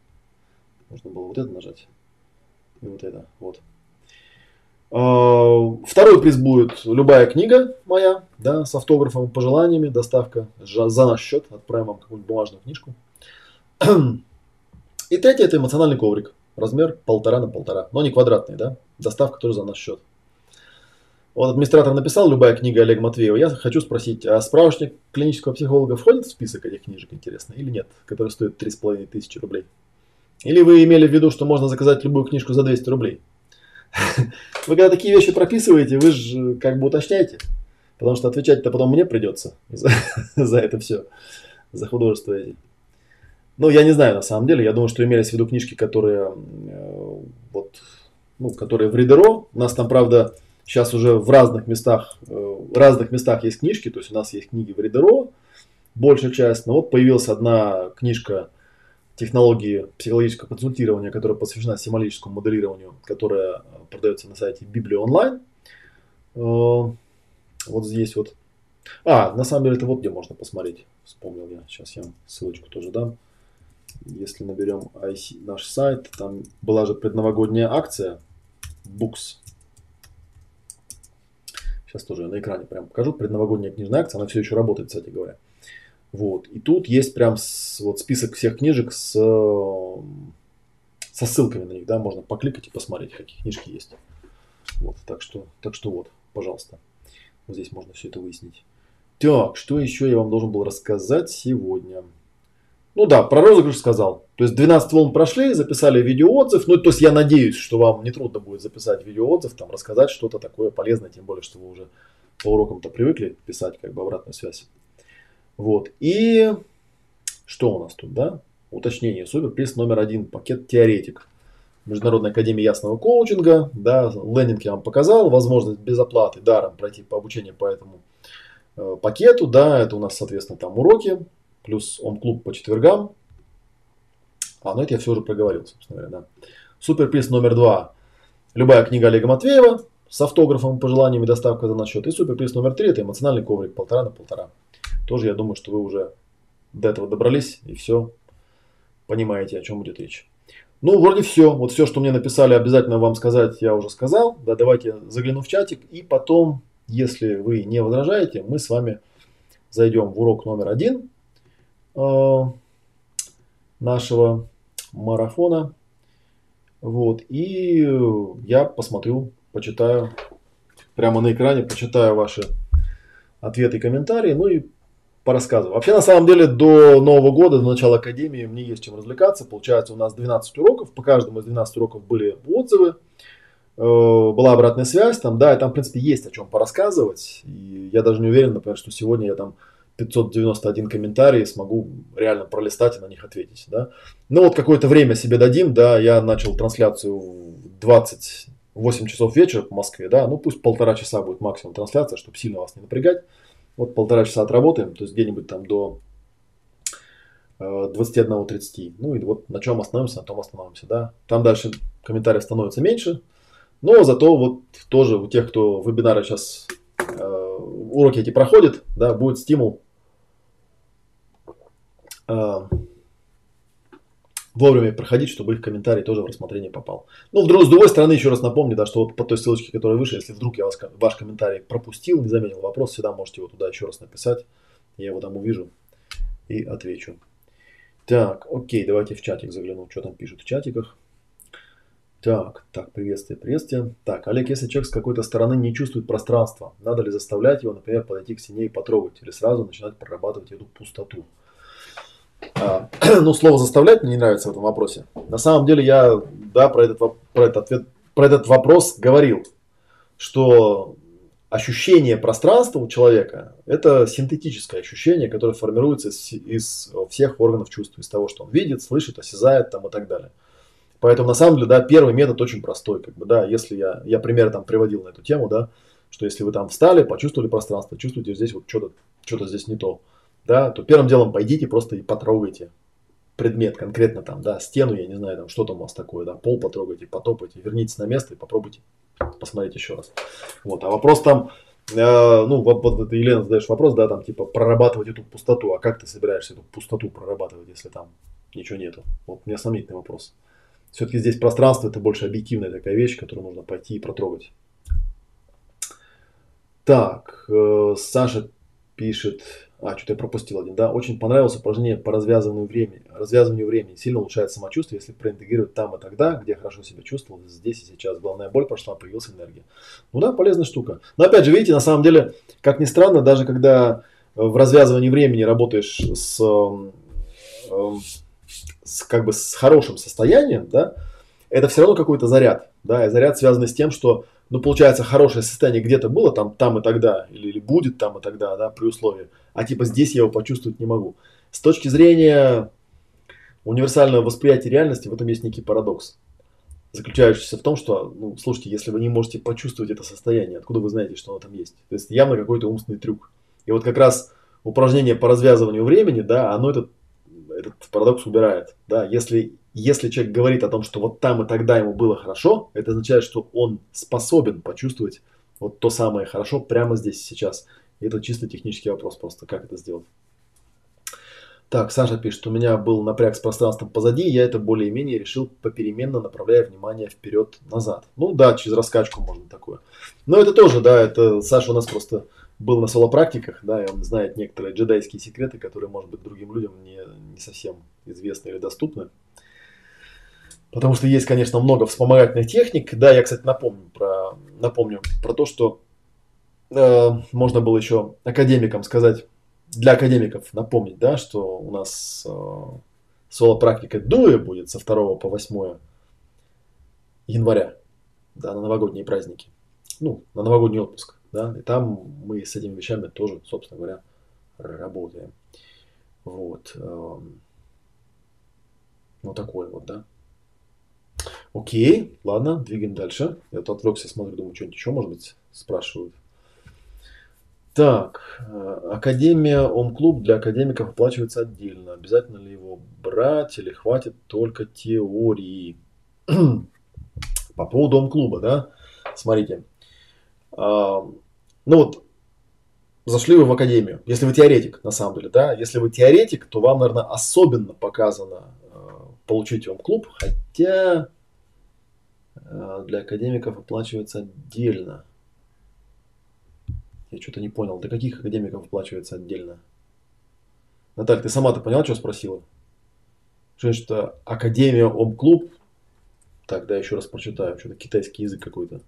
Speaker 1: можно было вот это нажать. И вот это. Вот. Э, второй приз будет любая книга моя, да, с автографом, пожеланиями, доставка за наш счет. Отправим вам какую-нибудь бумажную книжку. И третий это эмоциональный коврик. Размер полтора на полтора. Но не квадратный, да. Доставка тоже за наш счет. Вот администратор написал «Любая книга Олега Матвеева». Я хочу спросить, а справочник клинического психолога входит в список этих книжек, интересно, или нет, которые стоят 3,5 тысячи рублей? Или вы имели в виду, что можно заказать любую книжку за 200 рублей? Вы когда такие вещи прописываете, вы же как бы уточняете. Потому что отвечать-то потом мне придется за, за это все, за художество эти. Ну, я не знаю, на самом деле. Я думаю, что имелись в виду книжки, которые, э, вот, ну, которые в Ридеро. У нас там, правда, сейчас уже в разных местах, э, в разных местах есть книжки. То есть у нас есть книги в Ридеро, большая часть. Но вот появилась одна книжка технологии психологического консультирования, которая посвящена символическому моделированию, которая продается на сайте Библия онлайн. Э, вот здесь вот. А, на самом деле это вот где можно посмотреть. Вспомнил я. Сейчас я ссылочку тоже дам. Если наберем IC, наш сайт, там была же предновогодняя акция Books. Сейчас тоже на экране прям покажу. Предновогодняя книжная акция, она все еще работает, кстати говоря. Вот. И тут есть прям с, вот список всех книжек с, со ссылками на них, да, можно покликать и посмотреть, какие книжки есть. Вот, так что, так что вот, пожалуйста. Вот здесь можно все это выяснить. Так, что еще я вам должен был рассказать сегодня? Ну да, про розыгрыш сказал. То есть 12 волн прошли, записали видеоотзыв. Ну, то есть я надеюсь, что вам не трудно будет записать видеоотзыв, там рассказать что-то такое полезное, тем более, что вы уже по урокам-то привыкли писать как бы обратную связь. Вот. И что у нас тут, да? Уточнение. Суперприз номер один. Пакет теоретик. Международная академия ясного коучинга. Да, лендинг я вам показал. Возможность без оплаты даром пройти по обучению по этому э, пакету. Да, это у нас, соответственно, там уроки. Плюс он клуб по четвергам. А, ну это я все уже проговорил, собственно говоря, да. Суперприз номер два. Любая книга Олега Матвеева с автографом, пожеланиями, доставка за насчет. И суперприз номер три – это эмоциональный коврик полтора на полтора. Тоже я думаю, что вы уже до этого добрались и все понимаете, о чем будет речь. Ну, вроде все. Вот все, что мне написали, обязательно вам сказать, я уже сказал. Да, давайте загляну в чатик. И потом, если вы не возражаете, мы с вами зайдем в урок номер один нашего марафона. Вот. И я посмотрю, почитаю прямо на экране, почитаю ваши ответы и комментарии. Ну и порассказываю. Вообще, на самом деле, до Нового года, до начала Академии мне есть чем развлекаться. Получается, у нас 12 уроков. По каждому из 12 уроков были отзывы. Э, была обратная связь. Там, да, и там, в принципе, есть о чем порассказывать. И я даже не уверен, например, что сегодня я там 591 комментарий смогу реально пролистать и на них ответить. Да? Ну вот какое-то время себе дадим, да, я начал трансляцию в 28 часов вечера по Москве, да, ну пусть полтора часа будет максимум трансляция, чтобы сильно вас не напрягать. Вот полтора часа отработаем, то есть где-нибудь там до 21.30. Э, ну и вот на чем остановимся, на том остановимся. Да? Там дальше комментариев становится меньше. Но зато вот тоже у тех, кто вебинары сейчас э, уроки эти проходит, да, будет стимул вовремя проходить, чтобы их комментарий тоже в рассмотрение попал. Ну, с другой стороны, еще раз напомню, да, что вот по той ссылочке, которая выше, если вдруг я вас, ваш комментарий пропустил, не заметил вопрос, всегда можете его туда еще раз написать. Я его там увижу и отвечу. Так, окей, давайте в чатик загляну, что там пишут в чатиках. Так, так, приветствие, приветствие. Так, Олег, если человек с какой-то стороны не чувствует пространства, надо ли заставлять его, например, подойти к стене и потрогать, или сразу начинать прорабатывать эту пустоту? А, ну, слово заставлять мне не нравится в этом вопросе. На самом деле я, да, про этот, про этот, ответ, про этот вопрос говорил, что ощущение пространства у человека – это синтетическое ощущение, которое формируется из, из всех органов чувств, из того, что он видит, слышит, осязает там, и так далее. Поэтому, на самом деле, да, первый метод очень простой. Как бы, да, если я, я пример там приводил на эту тему, да, что если вы там встали, почувствовали пространство, чувствуете здесь вот что-то что здесь не то, да, то первым делом пойдите просто и потрогайте предмет конкретно там, да, стену, я не знаю, там, что там у вас такое, да, пол потрогайте, потопайте, вернитесь на место и попробуйте посмотреть еще раз. Вот, а вопрос там, э, ну, вот, ты, Елена, задаешь вопрос, да, там, типа, прорабатывать эту пустоту, а как ты собираешься эту пустоту прорабатывать, если там ничего нету? Вот у меня сомнительный вопрос. Все-таки здесь пространство это больше объективная такая вещь, которую нужно пойти и протрогать. Так, э, Саша пишет, а, что-то я пропустил один, да, очень понравилось упражнение по развязыванию времени. Развязыванию времени сильно улучшает самочувствие, если проинтегрировать там и тогда, где хорошо себя чувствовал, здесь и сейчас. Главная боль прошла, появилась энергия. Ну да, полезная штука. Но опять же, видите, на самом деле, как ни странно, даже когда в развязывании времени работаешь с, эм, с как бы с хорошим состоянием, да, это все равно какой-то заряд, да, и заряд связан с тем, что ну, получается, хорошее состояние где-то было там, там и тогда, или, или будет там и тогда, да, при условии, а типа здесь я его почувствовать не могу. С точки зрения универсального восприятия реальности в этом есть некий парадокс, заключающийся в том, что, ну, слушайте, если вы не можете почувствовать это состояние, откуда вы знаете, что оно там есть? То есть явно какой-то умственный трюк. И вот как раз упражнение по развязыванию времени, да, оно этот, этот парадокс убирает. Да, если если человек говорит о том, что вот там и тогда ему было хорошо, это означает, что он способен почувствовать вот то самое хорошо прямо здесь сейчас. И это чисто технический вопрос просто, как это сделать. Так, Саша пишет, у меня был напряг с пространством позади, я это более-менее решил попеременно, направляя внимание вперед-назад. Ну да, через раскачку можно такое. Но это тоже, да, это Саша у нас просто был на соло-практиках, да, и он знает некоторые джедайские секреты, которые, может быть, другим людям не, не совсем известны или доступны. Потому что есть, конечно, много вспомогательных техник. Да, я, кстати, напомню про, напомню про то, что э, можно было еще академикам сказать, для академиков напомнить, да, что у нас э, соло-практика дуэ будет со 2 по 8 января, да, на новогодние праздники. Ну, на новогодний отпуск, да, и там мы с этими вещами тоже, собственно говоря, работаем. Вот. Э, ну, такой вот, да. Окей, ладно, двигаем дальше. Я тут отвлекся, смотрю, думаю, что-нибудь еще, может быть, спрашивают. Так, э, Академия Ом-клуб для академиков оплачивается отдельно. Обязательно ли его брать или хватит только теории? По поводу Ом-клуба, да? Смотрите. А, ну вот, зашли вы в академию. Если вы теоретик, на самом деле, да? Если вы теоретик, то вам, наверное, особенно показано э, получить Ом-клуб. Хотя для академиков оплачивается отдельно. Я что-то не понял. Для каких академиков оплачивается отдельно? Наталья, ты сама-то поняла, что спросила? Что это Академия Ом-клуб? Так, да, еще раз прочитаю. Что-то китайский язык какой-то.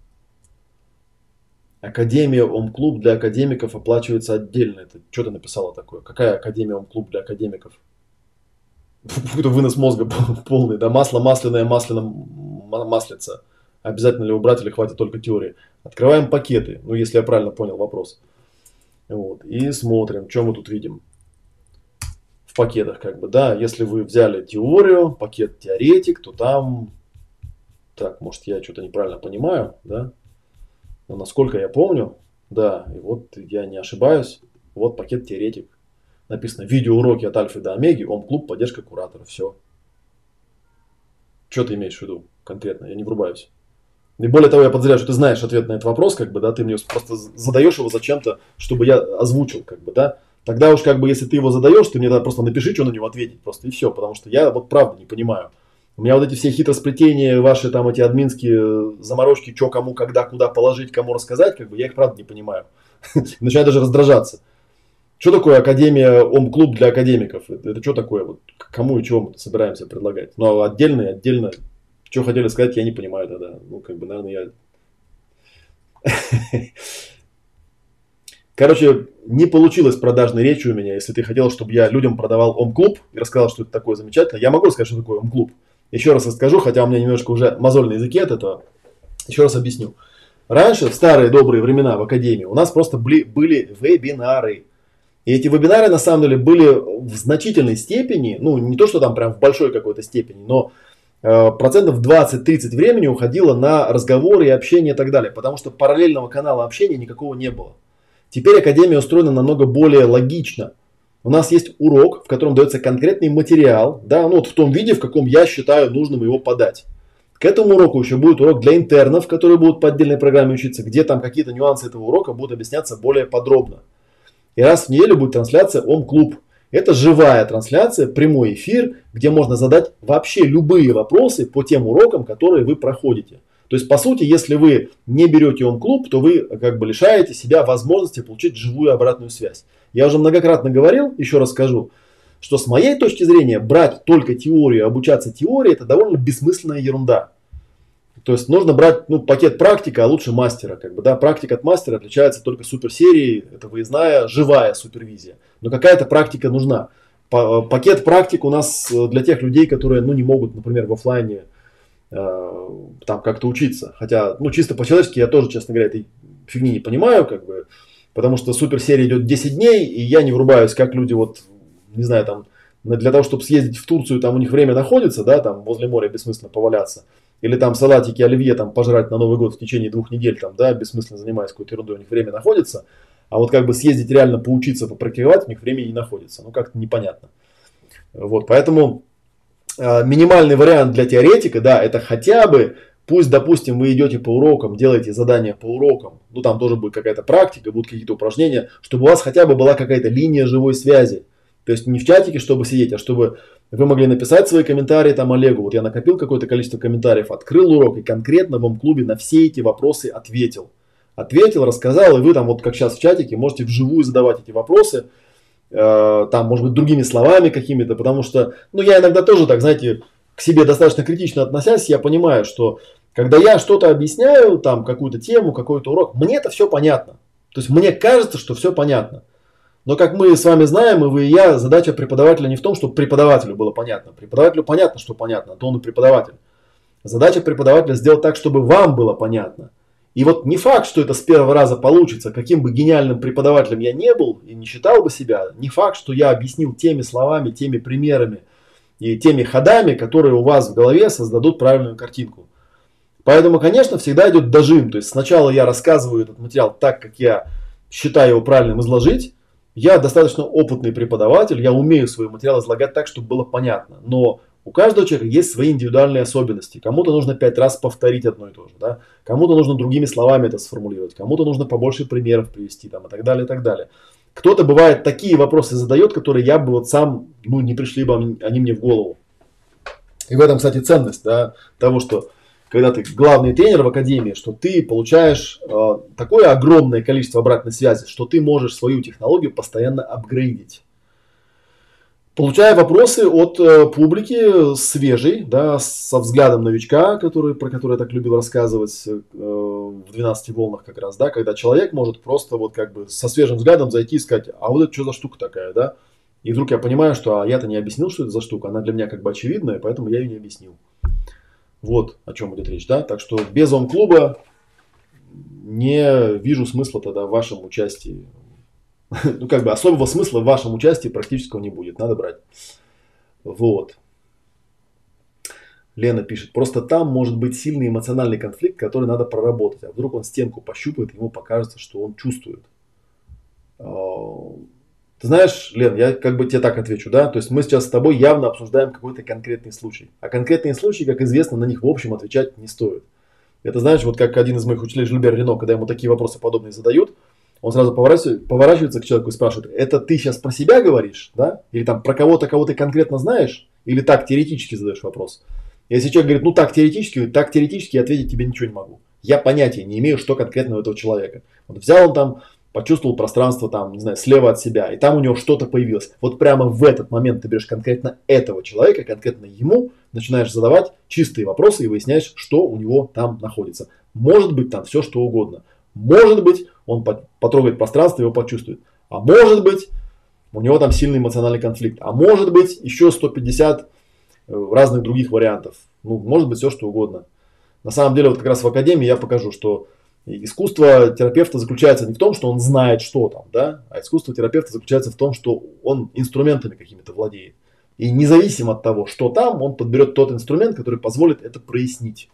Speaker 1: Академия Ом-клуб для академиков оплачивается отдельно. Это что ты написала такое? Какая Академия Ом-клуб для академиков? Какой-то вынос мозга полный. Да, масло масляное, масляно маслица. Обязательно ли убрать или хватит только теории? Открываем пакеты, ну если я правильно понял вопрос. Вот, и смотрим, что мы тут видим в пакетах. Как бы, да, если вы взяли теорию, пакет теоретик, то там, так, может я что-то неправильно понимаю, да, но насколько я помню, да, и вот я не ошибаюсь, вот пакет теоретик. Написано видеоуроки от альфа до омеги, ом-клуб, поддержка куратора, все. Что ты имеешь в виду конкретно? Я не врубаюсь. И более того, я подозреваю, что ты знаешь ответ на этот вопрос, как бы, да, ты мне просто задаешь его зачем-то, чтобы я озвучил, как бы, да. Тогда уж, как бы, если ты его задаешь, ты мне тогда просто напиши, что на него ответить просто, и все, потому что я вот правда не понимаю. У меня вот эти все хитросплетения, ваши там эти админские заморочки, что кому, когда, куда положить, кому рассказать, как бы, я их правда не понимаю. Начинаю даже раздражаться. Что такое Академия Ом-клуб для академиков? Это, это что такое? Вот, кому и чего мы собираемся предлагать? Ну, а отдельно, отдельно что хотели сказать, я не понимаю тогда. Ну, как бы, наверное, я... Короче, не получилось продажной речи у меня. Если ты хотел, чтобы я людям продавал Ом-клуб и рассказал, что это такое замечательно, я могу сказать, что такое Ом-клуб. Еще раз расскажу, хотя у меня немножко уже мозоль на языке от этого. Еще раз объясню. Раньше, в старые добрые времена в Академии, у нас просто были, были вебинары. И эти вебинары, на самом деле, были в значительной степени, ну, не то, что там прям в большой какой-то степени, но процентов 20-30 времени уходило на разговоры и общение и так далее, потому что параллельного канала общения никакого не было. Теперь Академия устроена намного более логично. У нас есть урок, в котором дается конкретный материал, да, ну вот в том виде, в каком я считаю нужным его подать. К этому уроку еще будет урок для интернов, которые будут по отдельной программе учиться, где там какие-то нюансы этого урока будут объясняться более подробно. И раз в неделю будет трансляция Ом-клуб. Это живая трансляция, прямой эфир, где можно задать вообще любые вопросы по тем урокам, которые вы проходите. То есть, по сути, если вы не берете он клуб, то вы как бы лишаете себя возможности получить живую обратную связь. Я уже многократно говорил, еще раз скажу, что с моей точки зрения брать только теорию, обучаться теории, это довольно бессмысленная ерунда. То есть нужно брать ну, пакет практика, а лучше мастера. Как бы, да? Практика от мастера отличается только суперсерией, это выездная, живая супервизия. Но какая-то практика нужна. Пакет практик у нас э, для тех людей, которые ну, не могут, например, в офлайне э, там как-то учиться. Хотя, ну, чисто по-человечески я тоже, честно говоря, этой фигни не понимаю, как бы, потому что суперсерия идет 10 дней, и я не врубаюсь, как люди вот, не знаю, там, для того, чтобы съездить в Турцию, там у них время находится, да, там возле моря бессмысленно поваляться или там салатики оливье там пожрать на Новый год в течение двух недель, там, да, бессмысленно занимаясь какой-то ерундой, у них время находится, а вот как бы съездить реально поучиться, попрактиковать, у них времени не находится. Ну, как-то непонятно. Вот, поэтому э, минимальный вариант для теоретика, да, это хотя бы, пусть, допустим, вы идете по урокам, делаете задания по урокам, ну, там тоже будет какая-то практика, будут какие-то упражнения, чтобы у вас хотя бы была какая-то линия живой связи. То есть не в чатике, чтобы сидеть, а чтобы вы могли написать свои комментарии там Олегу. Вот я накопил какое-то количество комментариев, открыл урок и конкретно в вам клубе на все эти вопросы ответил. Ответил, рассказал, и вы там вот как сейчас в чатике можете вживую задавать эти вопросы, э, там, может быть, другими словами какими-то, потому что, ну, я иногда тоже так, знаете, к себе достаточно критично относясь, я понимаю, что когда я что-то объясняю, там, какую-то тему, какой-то урок, мне это все понятно. То есть мне кажется, что все понятно. Но как мы с вами знаем, и вы и я, задача преподавателя не в том, чтобы преподавателю было понятно. Преподавателю понятно, что понятно, а то он и преподаватель. Задача преподавателя сделать так, чтобы вам было понятно. И вот не факт, что это с первого раза получится, каким бы гениальным преподавателем я не был и не считал бы себя, не факт, что я объяснил теми словами, теми примерами и теми ходами, которые у вас в голове создадут правильную картинку. Поэтому, конечно, всегда идет дожим. То есть сначала я рассказываю этот материал так, как я считаю его правильным изложить, я достаточно опытный преподаватель, я умею свой материал излагать так, чтобы было понятно. Но у каждого человека есть свои индивидуальные особенности. Кому-то нужно пять раз повторить одно и то же, да? кому-то нужно другими словами это сформулировать, кому-то нужно побольше примеров привести там, и так далее, и так далее. Кто-то бывает такие вопросы задает, которые я бы вот сам, ну, не пришли бы они мне в голову. И в этом, кстати, ценность да, того, что когда ты главный тренер в академии, что ты получаешь э, такое огромное количество обратной связи, что ты можешь свою технологию постоянно апгрейдить. Получая вопросы от э, публики свежей, да, со взглядом новичка, который, про который я так любил рассказывать э, в 12 волнах как раз, да, когда человек может просто вот как бы со свежим взглядом зайти и сказать, а вот это что за штука такая, да, и вдруг я понимаю, что а я-то не объяснил, что это за штука, она для меня как бы очевидная, поэтому я ее не объяснил. Вот о чем идет речь, да. Так что без ом-клуба не вижу смысла тогда в вашем участии. Ну, как бы особого смысла в вашем участии практического не будет. Надо брать. Вот. Лена пишет, просто там может быть сильный эмоциональный конфликт, который надо проработать. А вдруг он стенку пощупает, ему покажется, что он чувствует. Знаешь, Лен, я как бы тебе так отвечу, да, то есть мы сейчас с тобой явно обсуждаем какой-то конкретный случай. А конкретные случаи, как известно, на них в общем отвечать не стоит. Это знаешь, вот как один из моих учителей Жильбер Рено, когда ему такие вопросы подобные задают, он сразу поворачивается к человеку и спрашивает, это ты сейчас про себя говоришь, да? Или там про кого-то, кого ты конкретно знаешь? Или так теоретически задаешь вопрос? Если человек говорит, ну так теоретически, так теоретически, я ответить тебе ничего не могу. Я понятия не имею, что конкретно у этого человека. Вот взял он там почувствовал пространство там, не знаю, слева от себя, и там у него что-то появилось. Вот прямо в этот момент ты берешь конкретно этого человека, конкретно ему, начинаешь задавать чистые вопросы и выясняешь, что у него там находится. Может быть там все что угодно. Может быть он потрогает пространство его почувствует. А может быть у него там сильный эмоциональный конфликт. А может быть еще 150 э, разных других вариантов. Ну, может быть все что угодно. На самом деле вот как раз в академии я покажу, что искусство терапевта заключается не в том, что он знает, что там, да, а искусство терапевта заключается в том, что он инструментами какими-то владеет. И независимо от того, что там, он подберет тот инструмент, который позволит это прояснить.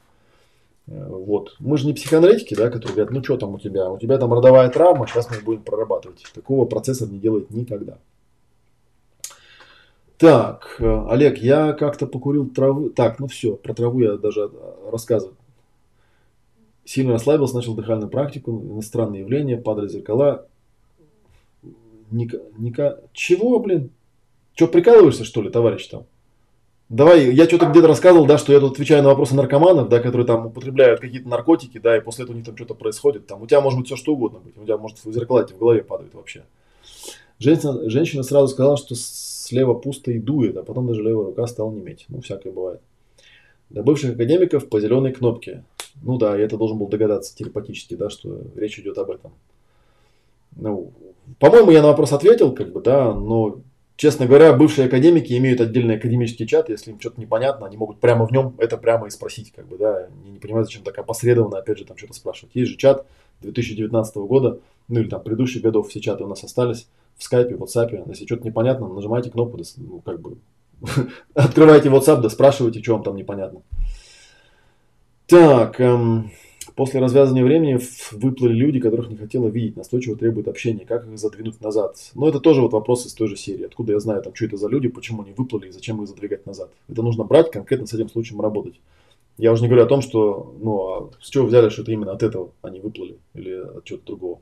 Speaker 1: Э, вот. Мы же не психоаналитики, да, которые говорят, ну что там у тебя? У тебя там родовая травма, сейчас мы будем прорабатывать. Такого процесса не делает никогда. Так, э, Олег, я как-то покурил травы. Так, ну все, про траву я даже рассказывать Сильно расслабился, начал дыхальную практику, иностранные явления, падали зеркала. Ника, Ника, чего, блин? Че, прикалываешься, что ли, товарищ там? Давай, я что-то где-то рассказывал, да, что я тут отвечаю на вопросы наркоманов, да, которые там употребляют какие-то наркотики, да, и после этого у них там что-то происходит. Там у тебя может быть все что угодно быть. У тебя может зеркала в голове падают вообще. Женщина, женщина сразу сказала, что слева пусто и дует, а потом даже левая рука стала неметь. Ну, всякое бывает. Для бывших академиков по зеленой кнопке. Ну да, я это должен был догадаться телепатически, да, что речь идет об этом. Ну, по-моему, я на вопрос ответил, как бы, да, но, честно говоря, бывшие академики имеют отдельный академический чат, если им что-то непонятно, они могут прямо в нем это прямо и спросить, как бы, да, они не понимают, зачем так опосредованно, опять же, там что-то спрашивать. Есть же чат 2019 года, ну или там предыдущих годов, все чаты у нас остались, в скайпе, в WhatsApp, если что-то непонятно, нажимайте кнопку, ну, как бы, открывайте WhatsApp, да спрашивайте, что вам там непонятно. Так, эм, после развязывания времени выплыли люди, которых не хотела видеть, настойчиво требуют общения. Как их задвинуть назад? Но это тоже вот вопрос из той же серии. Откуда я знаю, там, что это за люди, почему они выплыли и зачем их задвигать назад? Это нужно брать, конкретно с этим случаем работать. Я уже не говорю о том, что, ну, а с чего взяли, что это именно от этого они выплыли или от чего-то другого.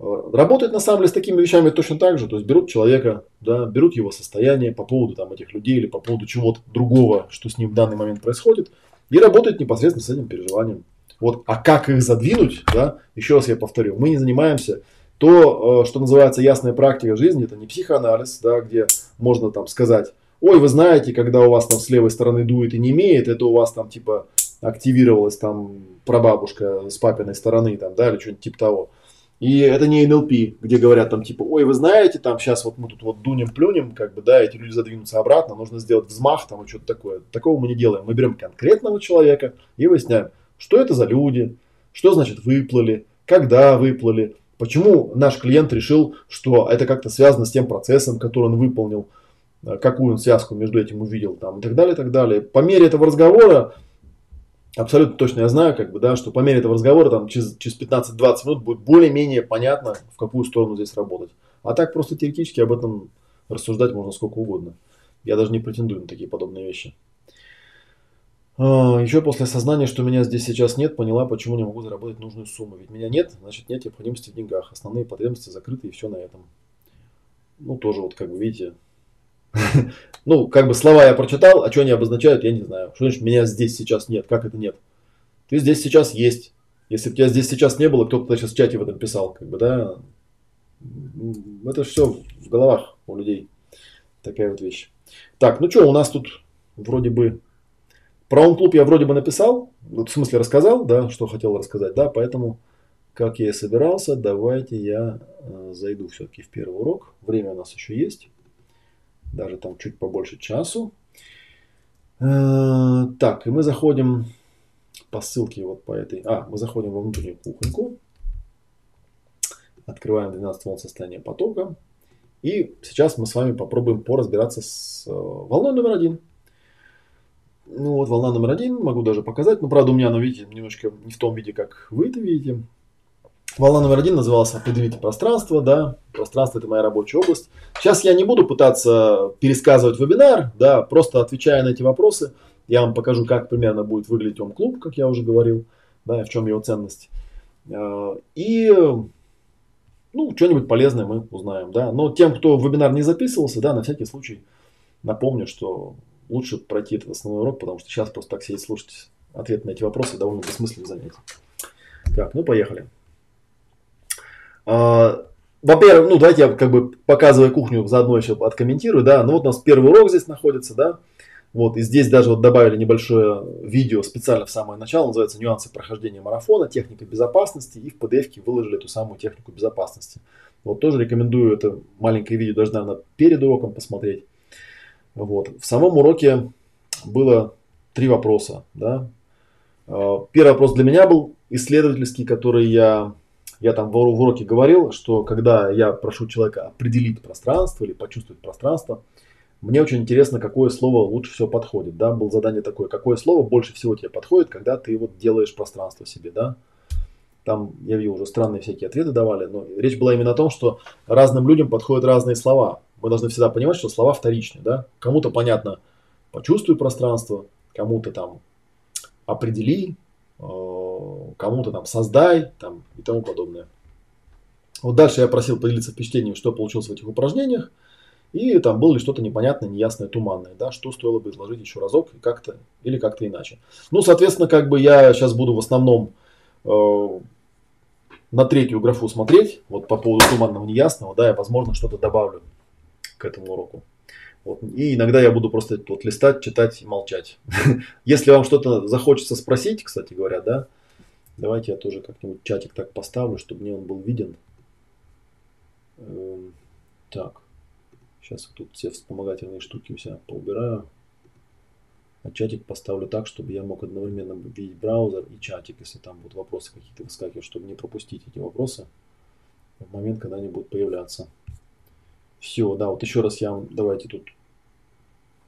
Speaker 1: Работают на самом деле с такими вещами точно так же. То есть берут человека, да, берут его состояние по поводу там, этих людей или по поводу чего-то другого, что с ним в данный момент происходит, и работают непосредственно с этим переживанием. Вот, а как их задвинуть, да, еще раз я повторю, мы не занимаемся то, э, что называется ясная практика жизни, это не психоанализ, да, где можно там сказать, ой, вы знаете, когда у вас там с левой стороны дует и не имеет, это у вас там типа активировалась там прабабушка с папиной стороны, там, да, или что-нибудь типа того. И это не НЛП, где говорят там типа, ой, вы знаете, там сейчас вот мы тут вот дунем, плюнем, как бы, да, эти люди задвинутся обратно, нужно сделать взмах там и что-то такое. Такого мы не делаем. Мы берем конкретного человека и выясняем, что это за люди, что значит выплыли, когда выплыли, почему наш клиент решил, что это как-то связано с тем процессом, который он выполнил, э, какую он связку между этим увидел там и так далее, и так далее. По мере этого разговора абсолютно точно я знаю, как бы, да, что по мере этого разговора там, через, через 15-20 минут будет более-менее понятно, в какую сторону здесь работать. А так просто теоретически об этом рассуждать можно сколько угодно. Я даже не претендую на такие подобные вещи. А, еще после осознания, что меня здесь сейчас нет, поняла, почему не могу заработать нужную сумму. Ведь меня нет, значит нет необходимости в деньгах. Основные потребности закрыты и все на этом. Ну, тоже вот как бы видите, ну, как бы слова я прочитал, а что они обозначают, я не знаю. Что значит меня здесь сейчас нет? Как это нет? Ты здесь сейчас есть. Если бы тебя здесь сейчас не было, кто-то сейчас в чате в этом писал, как бы, да. Это все в головах у людей. Такая вот вещь. Так, ну что, у нас тут вроде бы... Про он-клуб я вроде бы написал, в смысле рассказал, да, что хотел рассказать, да, поэтому, как я и собирался, давайте я э, зайду все-таки в первый урок. Время у нас еще есть даже там чуть побольше часу. Э, так, и мы заходим по ссылке вот по этой. А, мы заходим во внутреннюю кухоньку. Открываем 12 волн состояния потока. И сейчас мы с вами попробуем поразбираться с э, волной номер один. Ну вот волна номер один, могу даже показать. Но правда у меня она, видите, немножко не в том виде, как вы это видите. Волна номер один называлась «Определите пространство», да, пространство – это моя рабочая область. Сейчас я не буду пытаться пересказывать вебинар, да, просто отвечая на эти вопросы, я вам покажу, как примерно будет выглядеть Ом-клуб, как я уже говорил, да, и в чем его ценность. А, и, ну, что-нибудь полезное мы узнаем, да. Но тем, кто вебинар не записывался, да, на всякий случай напомню, что лучше пройти этот основной урок, потому что сейчас просто так сидеть слушать ответ на эти вопросы довольно бессмысленное занятие. Так, ну поехали. А, во-первых, ну давайте я как бы показывая кухню заодно еще откомментирую, да. Ну вот у нас первый урок здесь находится, да. Вот, и здесь даже вот добавили небольшое видео специально в самое начало, называется «Нюансы прохождения марафона. Техника безопасности». И в PDF выложили эту самую технику безопасности. Вот тоже рекомендую это маленькое видео даже, наверное, перед уроком посмотреть. Вот. В самом уроке было три вопроса. Да? А, первый вопрос для меня был исследовательский, который я я там в уроке говорил, что когда я прошу человека определить пространство или почувствовать пространство, мне очень интересно, какое слово лучше всего подходит. Да? Было задание такое, какое слово больше всего тебе подходит, когда ты вот делаешь пространство себе. Да? Там, я видел, уже странные всякие ответы давали, но речь была именно о том, что разным людям подходят разные слова. Мы должны всегда понимать, что слова вторичны. Да? Кому-то понятно, почувствуй пространство, кому-то там определи, э, кому-то там создай там, и тому подобное. Вот дальше я просил поделиться впечатлением, что получилось в этих упражнениях. И там было ли что-то непонятное, неясное, туманное, да, что стоило бы изложить еще разок и как-то, или как-то иначе. Ну, соответственно, как бы я сейчас буду в основном, э, на третью графу смотреть, вот по поводу туманного неясного, да, я, возможно, что-то добавлю к этому уроку. Вот. И иногда я буду просто вот листать, читать и молчать. Если вам что-то захочется спросить, кстати говоря, да, давайте я тоже как-нибудь чатик так поставлю, чтобы мне он был виден. Эм, так, сейчас тут все вспомогательные штуки у себя поубираю. А чатик поставлю так, чтобы я мог одновременно видеть браузер и чатик, если там будут вопросы какие-то выскакивать, чтобы не пропустить эти вопросы в момент, когда они будут появляться. Все, да, вот еще раз я вам, давайте тут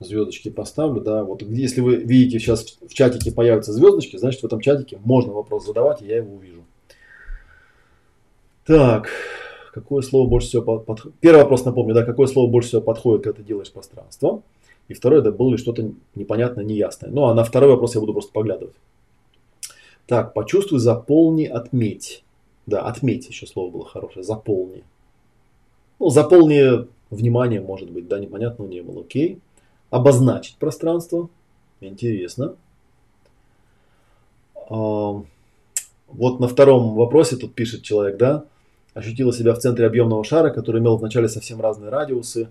Speaker 1: звездочки поставлю, да, вот если вы видите сейчас в чатике появятся звездочки, значит в этом чатике можно вопрос задавать, и я его увижу. Так, какое слово больше всего подходит? Первый вопрос напомню, да, какое слово больше всего подходит, когда ты делаешь пространство? И второе, это было ли что-то непонятное, неясное. Ну, а на второй вопрос я буду просто поглядывать. Так, почувствуй, заполни, отметь. Да, отметь еще слово было хорошее, заполни. Ну, заполни внимание, может быть, да, непонятного не было, окей. Обозначить пространство, интересно. А, вот на втором вопросе тут пишет человек, да, ощутила себя в центре объемного шара, который имел вначале совсем разные радиусы,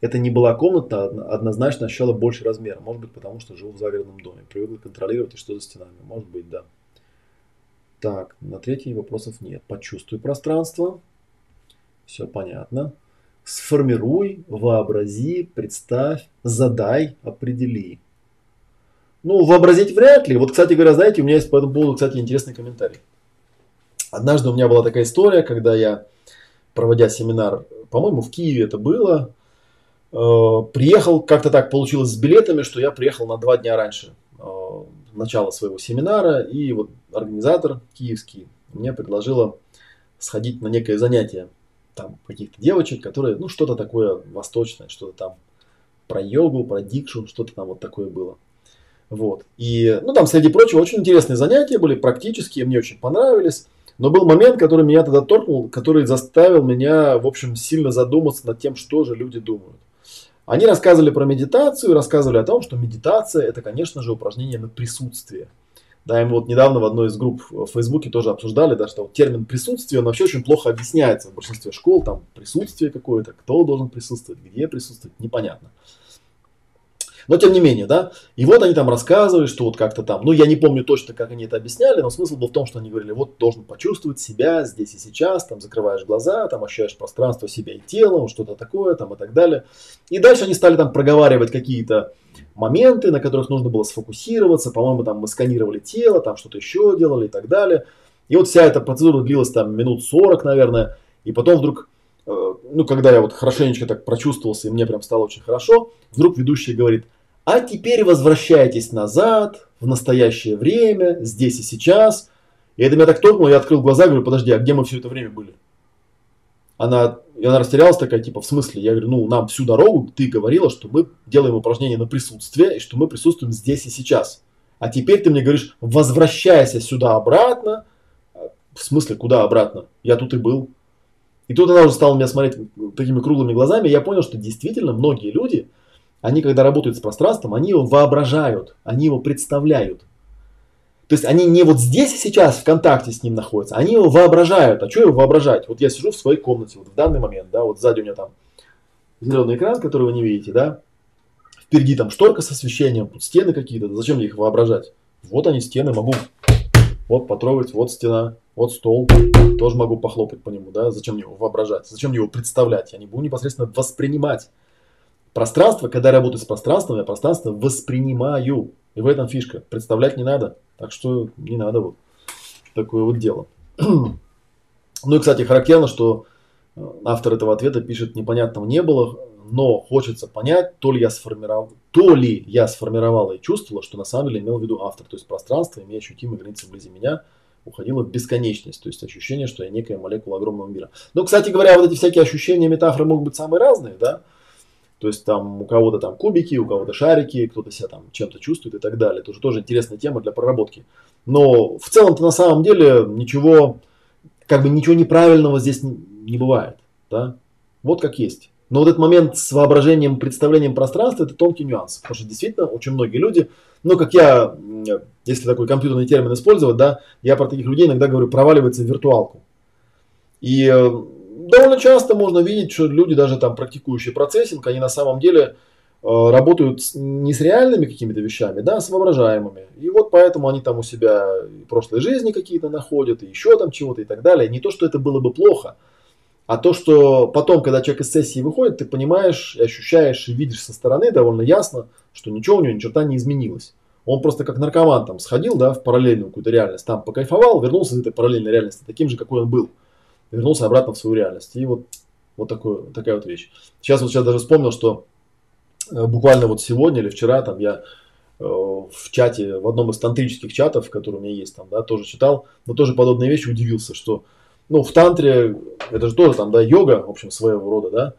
Speaker 1: это не была комната, однозначно ощущала больше размера. Может быть, потому что живу в загородном доме. Привыкла контролировать, и что за стенами. Может быть, да. Так, на третий вопросов нет. Почувствуй пространство. Все понятно. Сформируй, вообрази, представь, задай, определи. Ну, вообразить вряд ли. Вот, кстати говоря, знаете, у меня есть по этому поводу, кстати, интересный комментарий. Однажды у меня была такая история, когда я, проводя семинар, по-моему, в Киеве это было, Э, приехал, как-то так получилось с билетами, что я приехал на два дня раньше э, начала своего семинара, и вот организатор киевский мне предложила сходить на некое занятие там каких-то девочек, которые, ну, что-то такое восточное, что-то там про йогу, про дикшу, что-то там вот такое было. Вот. И, ну, там, среди прочего, очень интересные занятия были, практические, мне очень понравились. Но был момент, который меня тогда торкнул, который заставил меня, в общем, сильно задуматься над тем, что же люди думают. Они рассказывали про медитацию, рассказывали о том, что медитация это, конечно же, упражнение на присутствие. Да, и мы вот недавно в одной из групп в Фейсбуке тоже обсуждали, да, что вот термин присутствие, он вообще очень плохо объясняется в большинстве школ, там присутствие какое-то, кто должен присутствовать, где присутствовать, непонятно. Но тем не менее, да. И вот они там рассказывали, что вот как-то там, ну я не помню точно, как они это объясняли, но смысл был в том, что они говорили, вот должен почувствовать себя здесь и сейчас, там закрываешь глаза, там ощущаешь пространство себя и тела, что-то такое, там и так далее. И дальше они стали там проговаривать какие-то моменты, на которых нужно было сфокусироваться, по-моему, там мы сканировали тело, там что-то еще делали и так далее. И вот вся эта процедура длилась там минут 40, наверное, и потом вдруг э, ну, когда я вот хорошенечко так прочувствовался, и мне прям стало очень хорошо, вдруг ведущий говорит, а теперь возвращайтесь назад, в настоящее время, здесь и сейчас. И это меня так торкнуло, я открыл глаза, говорю, подожди, а где мы все это время были? Она, и она растерялась такая, типа, в смысле? Я говорю, ну, нам всю дорогу ты говорила, что мы делаем упражнение на присутствие, и что мы присутствуем здесь и сейчас. А теперь ты мне говоришь, возвращайся сюда обратно. В смысле, куда обратно? Я тут и был. И тут она уже стала меня смотреть такими круглыми глазами, и я понял, что действительно многие люди, они, когда работают с пространством, они его воображают, они его представляют. То есть они не вот здесь сейчас в контакте с ним находятся, они его воображают. А что его воображать? Вот я сижу в своей комнате вот в данный момент, да, вот сзади у меня там зеленый экран, который вы не видите, да, впереди там шторка с освещением, тут стены какие-то, зачем мне их воображать? Вот они стены, могу вот потрогать, вот стена, вот стол, тоже могу похлопать по нему, да, зачем мне его воображать, зачем мне его представлять, я не буду непосредственно воспринимать Пространство, когда я работаю с пространством, я пространство воспринимаю. И в этом фишка. Представлять не надо. Так что не надо вот такое вот дело. Ну и, кстати, характерно, что э, автор этого ответа пишет, непонятного не было, но хочется понять, то ли я сформировал, то ли я сформировала и чувствовала, что на самом деле имел в виду автор. То есть пространство, имея ощутимые границы вблизи меня, уходило в бесконечность. То есть ощущение, что я некая молекула огромного мира. Но, кстати говоря, вот эти всякие ощущения, метафоры могут быть самые разные, да. То есть там у кого-то там кубики, у кого-то шарики, кто-то себя там чем-то чувствует и так далее. Это уже тоже интересная тема для проработки. Но в целом-то на самом деле ничего, как бы ничего неправильного здесь не бывает. Да? Вот как есть. Но вот этот момент с воображением, представлением пространства, это тонкий нюанс. Потому что действительно очень многие люди, ну как я, если такой компьютерный термин использовать, да, я про таких людей иногда говорю, проваливается в виртуалку. И э, довольно часто можно видеть, что люди, даже там практикующие процессинг, они на самом деле э, работают не с реальными какими-то вещами, да, а с воображаемыми. И вот поэтому они там у себя прошлой жизни какие-то находят, и еще там чего-то и так далее. Не то, что это было бы плохо, а то, что потом, когда человек из сессии выходит, ты понимаешь, ощущаешь и видишь со стороны довольно ясно, что ничего у него ни черта не изменилось. Он просто как наркоман там сходил, да, в параллельную какую-то реальность, там покайфовал, вернулся из этой параллельной реальности таким же, какой он был. Вернулся обратно в свою реальность. И вот, вот такой, такая вот вещь. Сейчас вот сейчас даже вспомнил, что э, буквально вот сегодня или вчера там я э, в чате, в одном из тантрических чатов, который у меня есть там, да, тоже читал, но тоже подобные вещи удивился, что ну, в тантре, это же тоже там, да, йога, в общем, своего рода, да,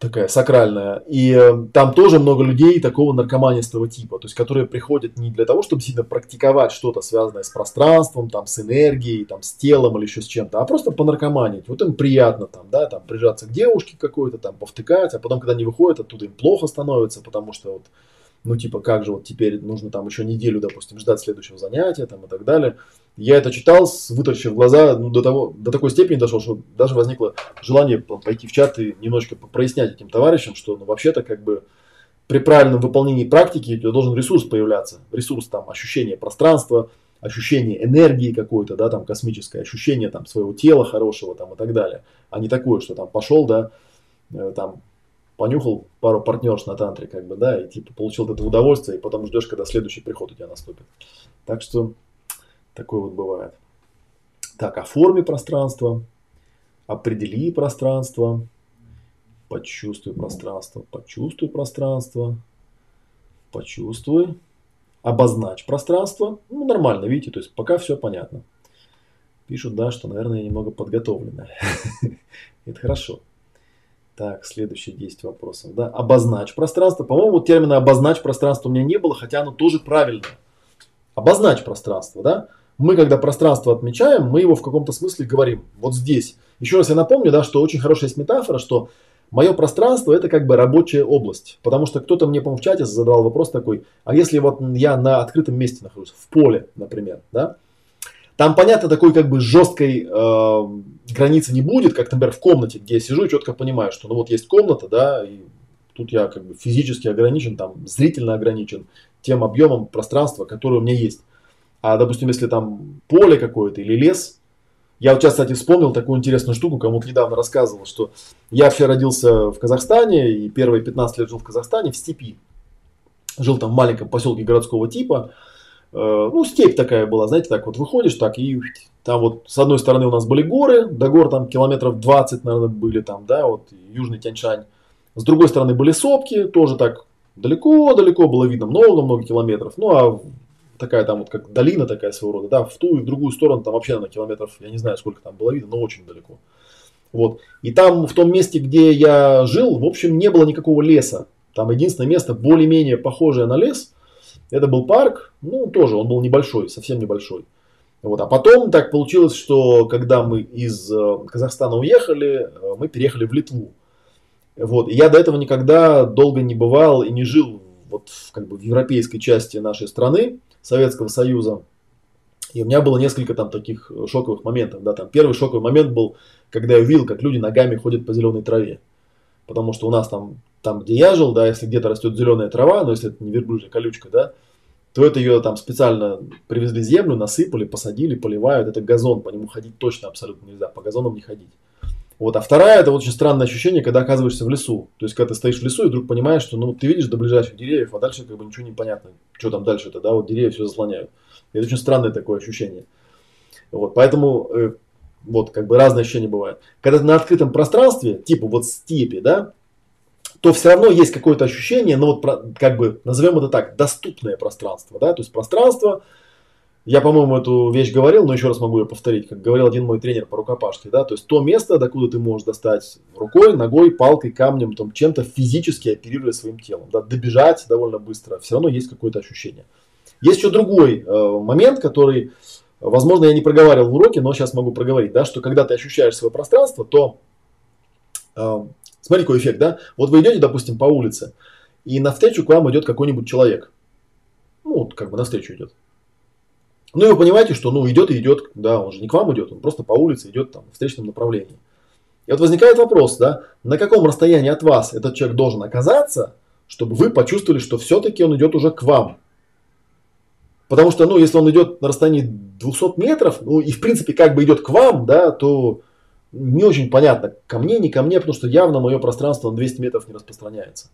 Speaker 1: такая сакральная. И э, там тоже много людей такого наркоманистого типа, то есть которые приходят не для того, чтобы сильно практиковать что-то связанное с пространством, там, с энергией, там, с телом или еще с чем-то, а просто понаркоманить. Вот им приятно там, да, там, прижаться к девушке какой-то, там, повтыкать, а потом, когда они выходят, оттуда им плохо становится, потому что вот ну, типа, как же вот теперь нужно там еще неделю, допустим, ждать следующего занятия там и так далее. Я это читал, вытащив глаза, ну, до, того, до такой степени дошел, что даже возникло желание пойти в чат и немножечко прояснять этим товарищам, что, ну, вообще-то, как бы, при правильном выполнении практики у тебя должен ресурс появляться. Ресурс там ощущение пространства, ощущение энергии какой-то, да, там космическое ощущение там своего тела хорошего там и так далее. А не такое, что там пошел, да, э, там понюхал пару партнерш на тантре, как бы, да, и типа получил от этого удовольствие, и потом ждешь, когда следующий приход у тебя наступит. Так что такое вот бывает. Так, оформи пространство, определи пространство, почувствуй пространство, почувствуй пространство, почувствуй, обозначь пространство. Ну, нормально, видите, то есть пока все понятно. Пишут, да, что, наверное, я немного подготовленная. Это хорошо. Так, следующие 10 вопросов. Да? Обозначь пространство. По-моему, термина обозначь пространство у меня не было, хотя оно тоже правильно. Обозначь пространство, да? Мы, когда пространство отмечаем, мы его в каком-то смысле говорим. Вот здесь. Еще раз я напомню, да, что очень хорошая есть метафора, что мое пространство это как бы рабочая область. Потому что кто-то мне, по-моему, в чате задавал вопрос такой, а если вот я на открытом месте нахожусь, в поле, например, да? Там, понятно, такой как бы жесткой э, границы не будет, как, например, в комнате, где я сижу и четко понимаю, что ну вот есть комната, да, и тут я как бы физически ограничен, там зрительно ограничен тем объемом пространства, которое у меня есть. А, допустим, если там поле какое-то или лес, я вот сейчас, кстати, вспомнил такую интересную штуку, кому-то недавно рассказывал, что я вообще родился в Казахстане и первые 15 лет жил в Казахстане в степи. Жил там в маленьком поселке городского типа. Э, ну, степь такая была, знаете, так вот выходишь, так и там вот с одной стороны у нас были горы, до гор там километров 20, наверное, были там, да, вот южный Тяньшань. С другой стороны были сопки, тоже так далеко-далеко было видно, много-много километров. Ну, а такая там вот как долина такая своего рода, да, в ту и в другую сторону там вообще на километров, я не знаю, сколько там было видно, но очень далеко. Вот. И там, в том месте, где я жил, в общем, не было никакого леса. Там единственное место, более-менее похожее на лес, это был парк, ну, тоже он был небольшой, совсем небольшой. Вот. А потом так получилось, что когда мы из э, Казахстана уехали, э, мы переехали в Литву. Вот. И я до этого никогда долго не бывал и не жил вот как бы в европейской части нашей страны, Советского Союза. И у меня было несколько там таких шоковых моментов. Да, там первый шоковый момент был, когда я увидел, как люди ногами ходят по зеленой траве. Потому что у нас там там, где я жил, да, если где-то растет зеленая трава, но если это не верблюжья колючка, да, то это ее там специально привезли землю, насыпали, посадили, поливают. Это газон, по нему ходить точно абсолютно нельзя, по газонам не ходить. Вот. А вторая, это очень странное ощущение, когда оказываешься в лесу. То есть, когда ты стоишь в лесу и вдруг понимаешь, что ну, ты видишь до ближайших деревьев, а дальше как бы ничего не понятно, что там дальше-то, да, вот деревья все заслоняют. Это очень странное такое ощущение. Вот, поэтому э, вот как бы разные ощущения бывают. Когда ты на открытом пространстве, типа вот степи, да, то все равно есть какое-то ощущение, ну вот как бы назовем это так, доступное пространство, да, то есть пространство, я, по-моему, эту вещь говорил, но еще раз могу ее повторить, как говорил один мой тренер по рукопашке, да, то есть то место, докуда ты можешь достать рукой, ногой, палкой, камнем, там, чем-то физически оперируя своим телом, да, добежать довольно быстро, все равно есть какое-то ощущение. Есть еще другой э, момент, который, возможно, я не проговаривал в уроке, но сейчас могу проговорить, да, что когда ты ощущаешь свое пространство, то э, Смотри, какой эффект, да? Вот вы идете, допустим, по улице, и навстречу к вам идет какой-нибудь человек. Ну, вот как бы навстречу идет. Ну и вы понимаете, что ну идет и идет, да, он же не к вам идет, он просто по улице идет там в встречном направлении. И вот возникает вопрос, да, на каком расстоянии от вас этот человек должен оказаться, чтобы вы почувствовали, что все-таки он идет уже к вам. Потому что, ну, если он идет на расстоянии 200 метров, ну, и в принципе как бы идет к вам, да, то не очень понятно, ко мне, не ко мне, потому что явно мое пространство на 200 метров не распространяется.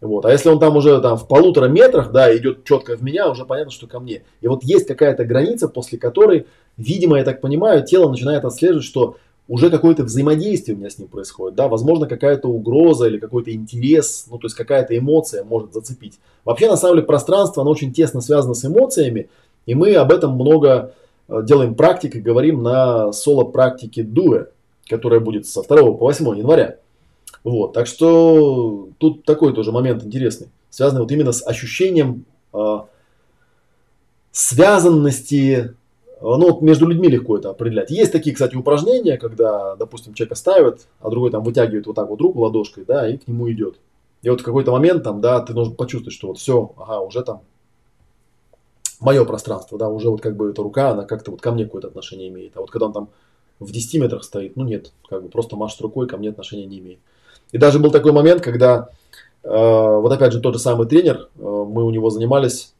Speaker 1: Вот. А если он там уже там, в полутора метрах, да, идет четко в меня, уже понятно, что ко мне. И вот есть какая-то граница, после которой, видимо, я так понимаю, тело начинает отслеживать, что уже какое-то взаимодействие у меня с ним происходит, да, возможно, какая-то угроза или какой-то интерес, ну, то есть какая-то эмоция может зацепить. Вообще, на самом деле, пространство, оно очень тесно связано с эмоциями, и мы об этом много э, делаем практик и говорим на соло-практике Дуэ, которая будет со 2 по 8 января. Вот, так что тут такой тоже момент интересный, связанный вот именно с ощущением э, связанности, ну вот между людьми легко это определять. Есть такие, кстати, упражнения, когда, допустим, человека ставят, а другой там вытягивает вот так вот руку ладошкой, да, и к нему идет. И вот в какой-то момент там, да, ты должен почувствовать, что вот все, ага, уже там мое пространство, да, уже вот как бы эта рука, она как-то вот ко мне какое-то отношение имеет. А вот когда он там в 10 метрах стоит, ну нет, как бы просто машет рукой, ко мне отношения не имеет. И даже был такой момент, когда э, вот опять же тот же самый тренер, э, мы у него занимались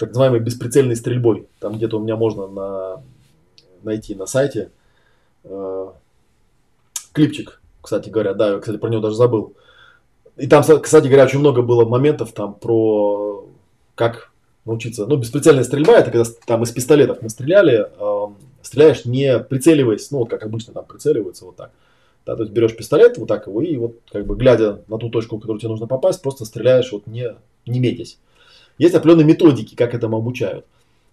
Speaker 1: так называемой бесприцельной стрельбой. Там где-то у меня можно на, найти на сайте э, клипчик, кстати говоря, да, я, кстати, про него даже забыл. И там, кстати говоря, очень много было моментов там про как научиться. Ну, бесприцельная стрельба, это когда там из пистолетов мы стреляли, э, стреляешь не прицеливаясь, ну, вот как обычно там прицеливаются вот так. Да, то есть берешь пистолет, вот так его, и вот как бы глядя на ту точку, в которую тебе нужно попасть, просто стреляешь вот не, не метясь. Есть определенные методики, как этому обучают.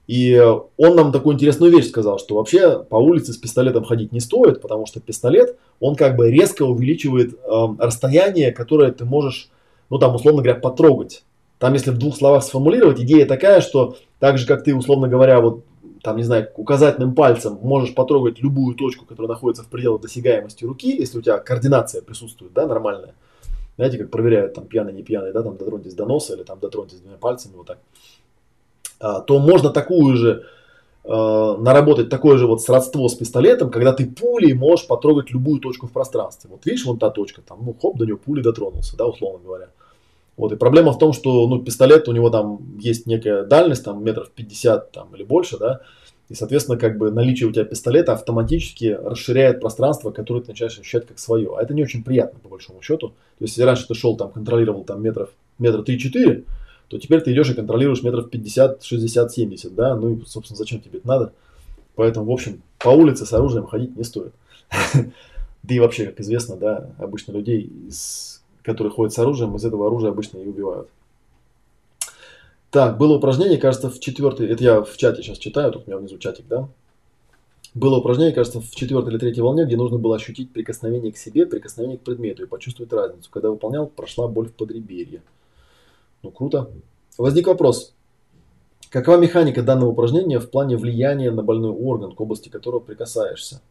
Speaker 1: И он нам такую интересную вещь сказал, что вообще по улице с пистолетом ходить не стоит, потому что пистолет, он как бы резко увеличивает э, расстояние, которое ты можешь, ну там условно говоря, потрогать. Там, если в двух словах сформулировать, идея такая, что так же, как ты, условно говоря, вот там, не знаю, указательным пальцем можешь потрогать любую точку, которая находится в пределах досягаемости руки, если у тебя координация присутствует, да, нормальная. Знаете, как проверяют, там, пьяный, не пьяный, да, там, дотроньтесь до носа или там дотроньтесь двумя пальцами, вот так. А, то можно такую же, э, наработать такое же вот сродство с пистолетом, когда ты пулей можешь потрогать любую точку в пространстве. Вот видишь, вон та точка, там, ну, хоп, до нее пули дотронулся, да, условно говоря. Вот, и проблема в том, что ну, пистолет, у него там есть некая дальность, там метров 50 там, или больше, да, и, соответственно, как бы наличие у тебя пистолета автоматически расширяет пространство, которое ты начинаешь ощущать как свое. А это не очень приятно, по большому счету. То есть, если раньше ты шел, там, контролировал там метров, метра 3-4, то теперь ты идешь и контролируешь метров 50, 60, 70, да, ну и, собственно, зачем тебе это надо? Поэтому, в общем, по улице с оружием ходить не стоит. Да и вообще, как известно, да, обычно людей которые ходят с оружием, из этого оружия обычно и убивают. Так, было упражнение, кажется, в четвертой, это я в чате сейчас читаю, тут у меня внизу чатик, да? Было упражнение, кажется, в четвертой или третьей волне, где нужно было ощутить прикосновение к себе, прикосновение к предмету и почувствовать разницу. Когда выполнял, прошла боль в подреберье. Ну, круто. Возник вопрос. Какова механика данного упражнения в плане влияния на больной орган, к области которого прикасаешься?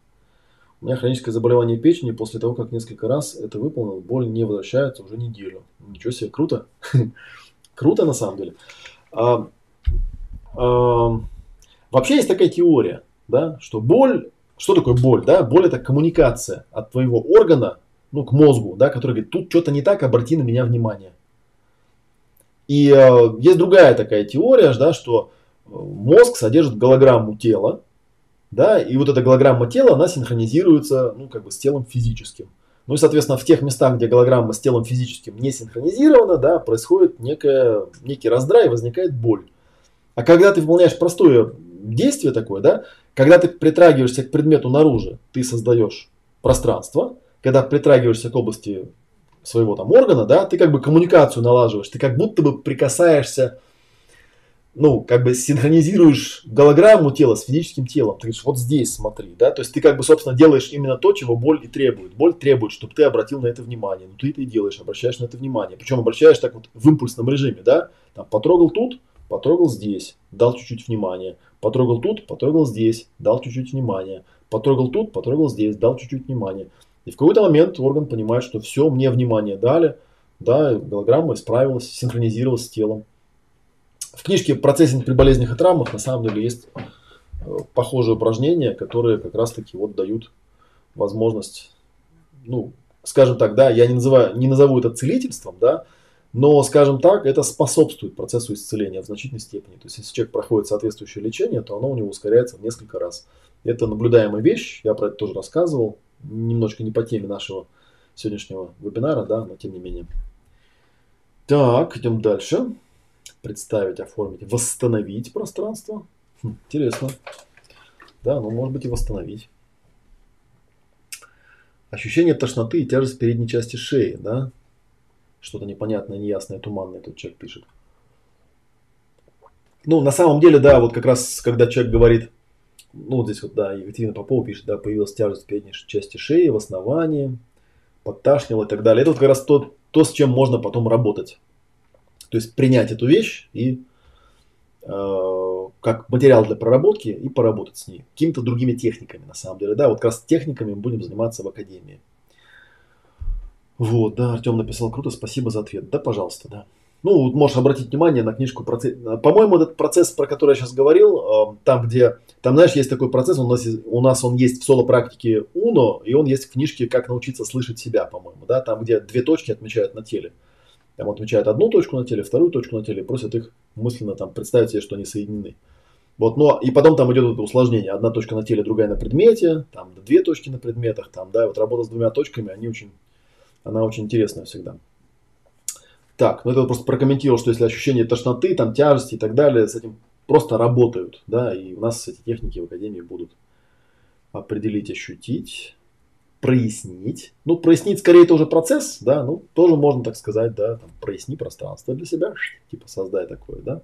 Speaker 1: У меня хроническое заболевание печени, после того, как несколько раз это выполнил, боль не возвращается уже неделю. Ничего себе, круто. круто на самом деле. А, а, вообще есть такая теория, да, что боль, что такое боль, да? Боль это коммуникация от твоего органа, ну, к мозгу, да, который говорит, тут что-то не так, обрати на меня внимание. И э, есть другая такая теория, да, что э, мозг содержит голограмму тела, да, и вот эта голограмма тела, она синхронизируется, ну, как бы с телом физическим. Ну и, соответственно, в тех местах, где голограмма с телом физическим не синхронизирована, да, происходит некая, некий раздрай, возникает боль. А когда ты выполняешь простое действие такое, да, когда ты притрагиваешься к предмету наружу, ты создаешь пространство, когда притрагиваешься к области своего там органа, да, ты как бы коммуникацию налаживаешь, ты как будто бы прикасаешься ну, как бы синхронизируешь голограмму тела с физическим телом. Ты говоришь, вот здесь смотри, да, то есть ты как бы, собственно, делаешь именно то, чего боль и требует. Боль требует, чтобы ты обратил на это внимание. Ну, ты это и делаешь, обращаешь на это внимание. Причем обращаешь так вот в импульсном режиме, да, там, потрогал тут, потрогал здесь, дал чуть-чуть внимания. Потрогал тут, потрогал здесь, дал чуть-чуть внимания. Потрогал тут, потрогал здесь, дал чуть-чуть внимания. И в какой-то момент орган понимает, что все, мне внимание дали, да, голограмма исправилась, синхронизировалась с телом. В книжке «Процессинг при болезнях и травмах» на самом деле есть э, похожие упражнения, которые как раз-таки вот дают возможность, ну, скажем так, да, я не, называю, не назову это целительством, да, но, скажем так, это способствует процессу исцеления в значительной степени. То есть, если человек проходит соответствующее лечение, то оно у него ускоряется в несколько раз. Это наблюдаемая вещь, я про это тоже рассказывал, немножко не по теме нашего сегодняшнего вебинара, да, но тем не менее. Так, идем дальше. Представить, оформить, восстановить пространство. Хм, интересно. Да, ну может быть и восстановить. Ощущение тошноты и тяжесть передней части шеи, да? что-то непонятное, неясное, туманное тут человек пишет. Ну, на самом деле, да, вот как раз, когда человек говорит, ну, вот здесь вот, да, Екатерина Попова пишет, да, появилась тяжесть в передней части шеи, в основании, подташнило и так далее. Это вот как раз то, то, с чем можно потом работать. То есть принять эту вещь и э, как материал для проработки и поработать с ней. Какими-то другими техниками, на самом деле. Да, вот как раз техниками мы будем заниматься в академии. Вот, да, Артем написал круто, спасибо за ответ. Да, пожалуйста, да. Ну, можешь обратить внимание на книжку процесс. По-моему, этот процесс, про который я сейчас говорил, э, там, где, там, знаешь, есть такой процесс, у нас, у нас он есть в соло-практике Уно, и он есть в книжке «Как научиться слышать себя», по-моему, да, там, где две точки отмечают на теле. Там отмечают одну точку на теле, вторую точку на теле, и просят их мысленно там представить себе, что они соединены. Вот, но и потом там идет это усложнение. Одна точка на теле, другая на предмете, там две точки на предметах, там, да, вот работа с двумя точками, они очень она очень интересная всегда. Так, ну это просто прокомментировал, что если ощущение тошноты, там тяжести и так далее, с этим просто работают, да, и у нас эти техники в Академии будут определить, ощутить, прояснить. Ну, прояснить скорее это уже процесс, да, ну, тоже можно так сказать, да, там, проясни пространство для себя, типа создай такое, да.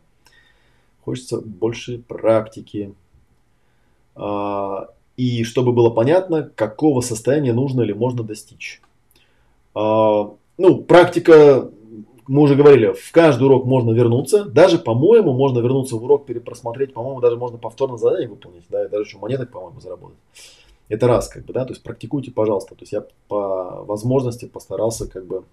Speaker 1: Хочется больше практики. А, и чтобы было понятно, какого состояния нужно или можно достичь. А, ну, практика, мы уже говорили, в каждый урок можно вернуться. Даже, по-моему, можно вернуться в урок, перепросмотреть. По-моему, даже можно повторно задание выполнить. Да, и даже еще монеток, по-моему, заработать. Это раз, как бы, да, то есть практикуйте, пожалуйста. То есть я по возможности постарался, как бы,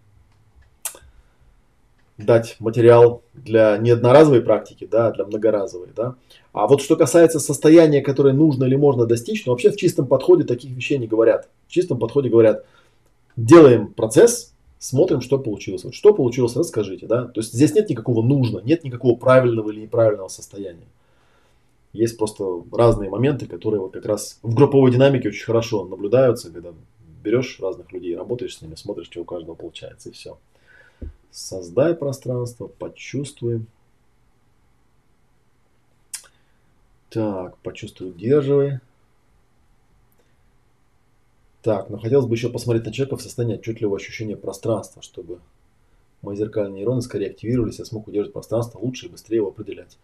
Speaker 1: дать материал для не одноразовой практики, да, а для многоразовой, да. А вот что касается состояния, которое нужно или можно достичь, ну, вообще в чистом подходе таких вещей не говорят. В чистом подходе говорят – делаем процесс, смотрим, что получилось. Вот что получилось, расскажите. Да? То есть здесь нет никакого нужно, нет никакого правильного или неправильного состояния. Есть просто разные моменты, которые вот как раз в групповой динамике очень хорошо наблюдаются, когда берешь разных людей, работаешь с ними, смотришь, что у каждого получается, и все. Создай пространство, почувствуй. Так, почувствуй, удерживай. Так, но хотелось бы еще посмотреть на человека в состоянии отчетливого ощущения пространства, чтобы мои зеркальные нейроны скорее активировались, я смог удерживать пространство лучше и быстрее его определять.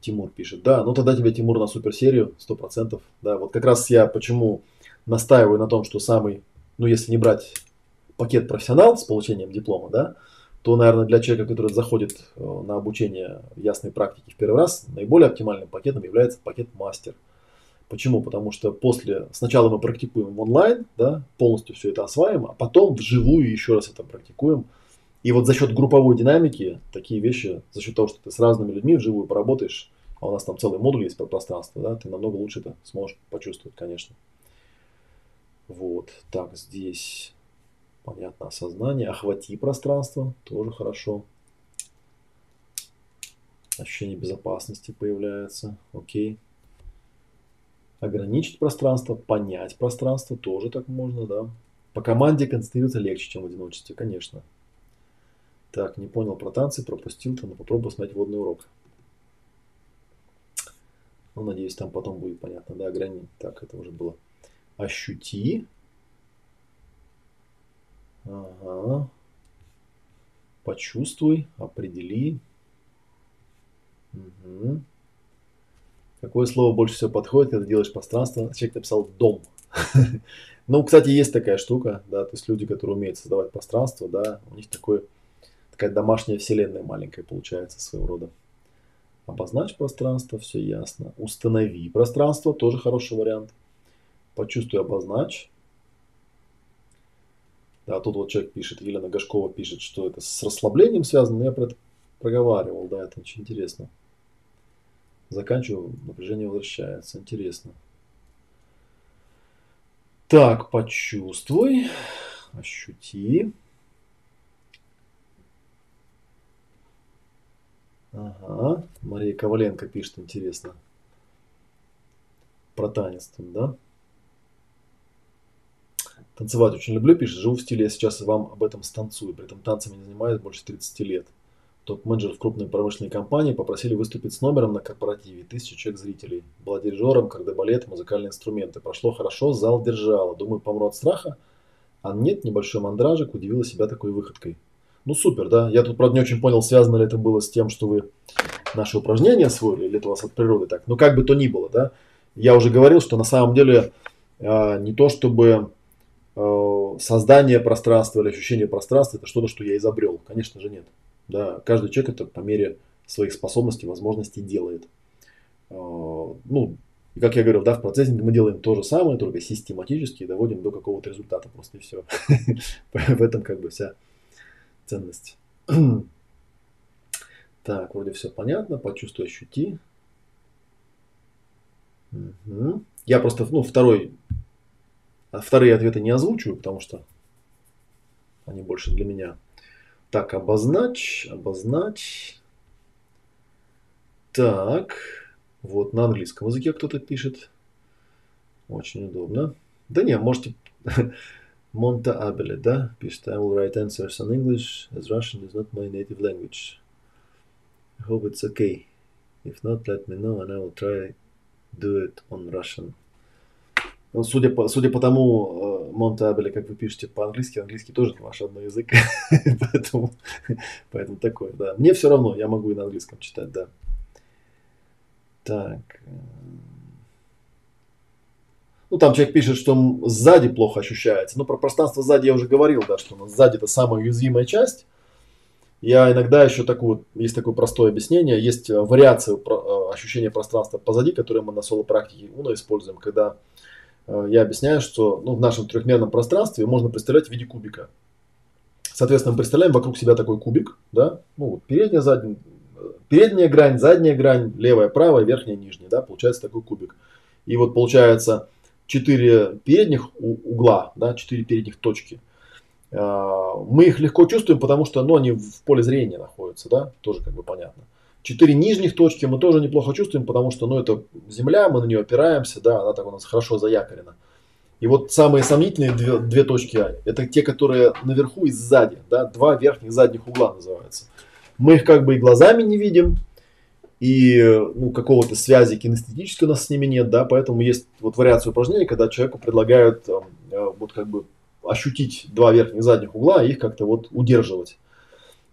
Speaker 1: Тимур пишет, да, ну тогда тебе, Тимур, на суперсерию, сто процентов. Да, вот как раз я почему настаиваю на том, что самый, ну если не брать пакет профессионал с получением диплома, да, то, наверное, для человека, который заходит э, на обучение ясной практики в первый раз, наиболее оптимальным пакетом является пакет мастер – Почему? Потому что после, сначала мы практикуем онлайн, да, полностью все это осваиваем, а потом вживую еще раз это практикуем. И вот за счет групповой динамики такие вещи, за счет того, что ты с разными людьми вживую поработаешь, а у нас там целый модуль есть про пространство, да, ты намного лучше это сможешь почувствовать, конечно. Вот, так, здесь понятно осознание, охвати пространство, тоже хорошо. Ощущение безопасности появляется, окей ограничить пространство, понять пространство, тоже так можно, да. По команде концентрироваться легче, чем в одиночестве, конечно. Так, не понял про танцы, пропустил-то, но попробую смотреть водный урок. Ну, надеюсь, там потом будет понятно, да, ограни. Так, это уже было. Ощути. Ага. Почувствуй, определи. Угу. Какое слово больше всего подходит, когда делаешь пространство? Человек написал дом. Ну, кстати, есть такая штука, да, то есть люди, которые умеют создавать пространство, да, у них такой, такая домашняя вселенная маленькая получается своего рода. Обозначь пространство, все ясно. Установи пространство, тоже хороший вариант. Почувствуй, обозначь. Да, тут вот человек пишет, Елена Гашкова пишет, что это с расслаблением связано, но я про это проговаривал, да, это очень интересно. Заканчиваю, напряжение возвращается. Интересно. Так, почувствуй, ощути. Ага, Мария Коваленко пишет, интересно. Про танец там, да? Танцевать очень люблю, пишет. Живу в стиле, я сейчас вам об этом станцую. При этом танцами не занимаюсь больше 30 лет. Топ-менеджер в крупной промышленной компании попросили выступить с номером на корпоративе. Тысяча человек зрителей. Была дирижером, когда балет, музыкальные инструменты. Прошло хорошо, зал держала. Думаю, помру от страха. А нет, небольшой мандражик удивила себя такой выходкой. Ну супер, да. Я тут, правда, не очень понял, связано ли это было с тем, что вы наши упражнения освоили, или это у вас от природы так. Ну, как бы то ни было, да. Я уже говорил, что на самом деле э, не то чтобы Э, создание пространства или ощущение пространства это что-то, что я изобрел. Конечно же нет. Да, каждый человек это по мере своих способностей, возможностей делает. Э, ну, как я говорил, да, в процессе мы делаем то же самое, только систематически и доводим до какого-то результата просто и все. В этом как бы вся ценность. Так, вроде все понятно. Почувствуй, ощути. Угу. Я просто, ну, второй а вторые ответы не озвучиваю, потому что они больше для меня. Так, обозначь, обозначь. Так, вот на английском языке кто-то пишет. Очень удобно. Да не, можете... Монта Абеле, да, пишет. I will write answers in English, as Russian is not my native language. I hope it's okay. If not, let me know and I will try do it on Russian. Ну, судя по, судя по тому, э, Монтабеле, как вы пишете по-английски, английский тоже не ваш родной язык. поэтому, поэтому такое, да. Мне все равно, я могу и на английском читать, да. Так. Э, ну, там человек пишет, что сзади плохо ощущается. Ну, про пространство сзади я уже говорил, да, что сзади это самая уязвимая часть. Я иногда еще такую, есть такое простое объяснение, есть вариация ощущения пространства позади, которые мы на соло-практике УНО используем, когда Э, я объясняю, что ну, в нашем трехмерном пространстве можно представлять в виде кубика. Соответственно, мы представляем вокруг себя такой кубик, да, ну, вот передняя, задняя, передняя грань, задняя грань, левая, правая, верхняя, нижняя, да, получается такой кубик. И вот получается четыре передних угла, да, четыре передних точки. Э, мы их легко чувствуем, потому что ну, они в поле зрения находятся, да, тоже как бы понятно. Четыре нижних точки мы тоже неплохо чувствуем, потому что ну, это земля, мы на нее опираемся, да, она так у нас хорошо заякорена. И вот самые сомнительные две, две точки это те, которые наверху и сзади, да, два верхних задних угла называются. Мы их как бы и глазами не видим, и ну, какого-то связи кинестетической у нас с ними нет, да, поэтому есть вот вариация упражнений, когда человеку предлагают э, вот как бы ощутить два верхних задних угла и их как-то вот удерживать.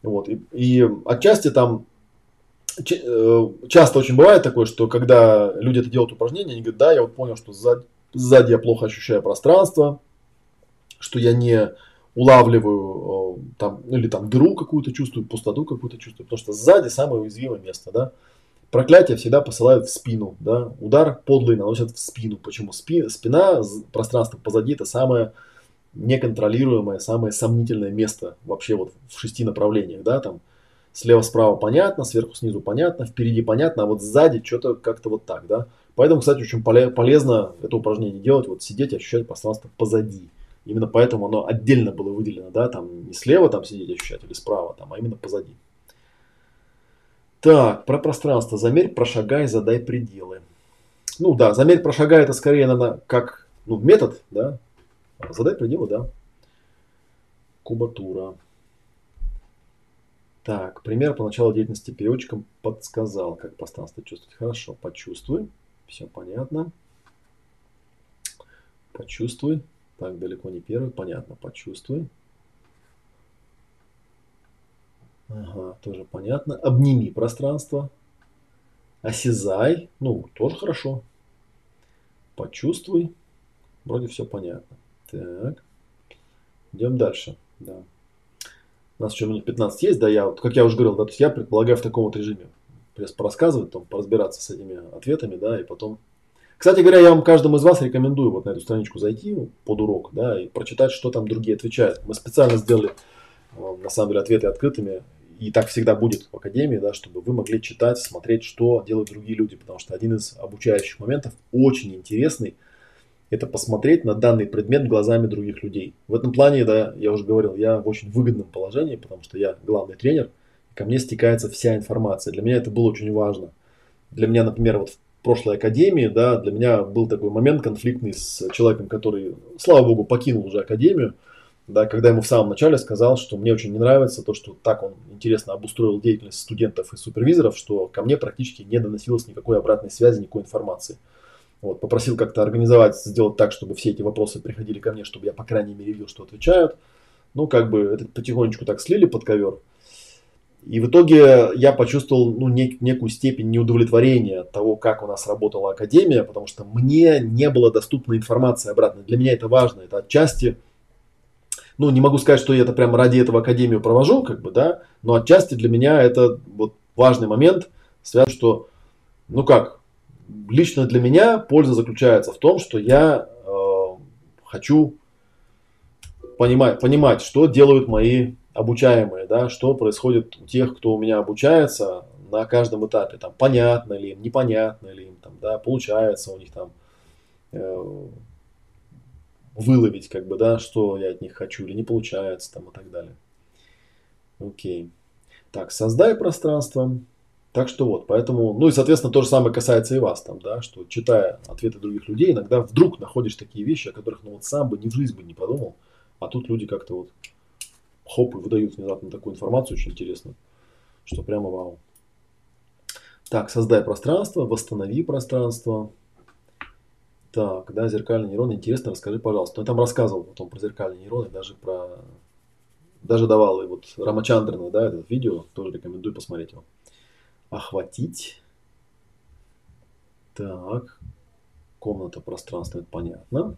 Speaker 1: Вот. И, и отчасти там Э, часто очень бывает такое, что когда люди это делают упражнения, они говорят, да, я вот понял, что сзади, сзади я плохо ощущаю пространство, что я не улавливаю э, там, или там дыру какую-то чувствую, пустоту какую-то чувствую, потому что сзади самое уязвимое место, да. Проклятие всегда посылают в спину, да. Удар подлый наносят в спину. Почему? Спи, спина, пространство позади это самое неконтролируемое, самое сомнительное место вообще вот в шести направлениях, да, там Слева-справа понятно, сверху-снизу понятно, впереди понятно, а вот сзади что-то как-то вот так, да. Поэтому, кстати, очень полезно это упражнение делать, вот сидеть ощущать пространство позади. Именно поэтому оно отдельно было выделено, да, там не слева там сидеть ощущать или справа там, а именно позади. Так, про пространство. Замерь, прошагай, задай пределы. Ну да, замерь, прошагай, это скорее надо как ну, метод, да. Задай пределы, да. Кубатура. Так, пример по началу деятельности переводчиком подсказал, как пространство чувствовать. Хорошо, почувствуй. Все понятно. Почувствуй. Так, далеко не первый. Понятно, почувствуй. Ага, тоже понятно. Обними пространство. Осязай. Ну, тоже хорошо. Почувствуй. Вроде все понятно. Так. Идем дальше. Да. У нас еще минут 15 есть, да, я, вот, как я уже говорил, да, то есть я предполагаю в таком вот режиме порассказывать, там, поразбираться с этими ответами, да, и потом... Кстати говоря, я вам каждому из вас рекомендую вот на эту страничку зайти под урок, да, и прочитать, что там другие отвечают. Мы специально сделали, э, на самом деле, ответы открытыми, и так всегда будет в академии, да, чтобы вы могли читать, смотреть, что делают другие люди, потому что один из обучающих моментов очень интересный, это посмотреть на данный предмет глазами других людей. В этом плане, да, я уже говорил, я в очень выгодном положении, потому что я главный тренер, ко мне стекается вся информация. Для меня это было очень важно. Для меня, например, вот в прошлой академии, да, для меня был такой момент конфликтный с человеком, который, слава богу, покинул уже академию, да, когда ему в самом начале сказал, что мне очень не нравится то, что так он интересно обустроил деятельность студентов и супервизоров, что ко мне практически не доносилось никакой обратной связи, никакой информации. Вот, попросил как-то организовать, сделать так, чтобы все эти вопросы приходили ко мне, чтобы я, по крайней мере, видел, что отвечают. Ну, как бы это потихонечку так слили под ковер. И в итоге я почувствовал ну, нек- некую степень неудовлетворения от того, как у нас работала Академия, потому что мне не было доступна информация обратно. Для меня это важно. Это отчасти, ну, не могу сказать, что я это прямо ради этого Академию провожу, как бы, да, но отчасти для меня это вот важный момент, связан, что, ну как, лично для меня польза заключается в том, что я э, хочу понимать, понимать, что делают мои обучаемые, да, что происходит у тех, кто у меня обучается на каждом этапе, там, понятно ли им, непонятно ли им, там, да, получается у них там э, выловить, как бы, да, что я от них хочу или не получается, там, и так далее. Окей. Так, создай пространство. Так что вот, поэтому, ну и, соответственно, то же самое касается и вас там, да, что читая ответы других людей, иногда вдруг находишь такие вещи, о которых, ну вот сам бы ни в жизнь бы не подумал, а тут люди как-то вот хоп, и выдают внезапно такую информацию очень интересную, что прямо вау. Так, создай пространство, восстанови пространство. Так, да, зеркальные нейроны, интересно, расскажи, пожалуйста. Ну, я там рассказывал потом про зеркальные нейроны, даже про... Даже давал и вот Рамачандрана, да, это видео, тоже рекомендую посмотреть его. Охватить. Так, комната, пространство, это понятно.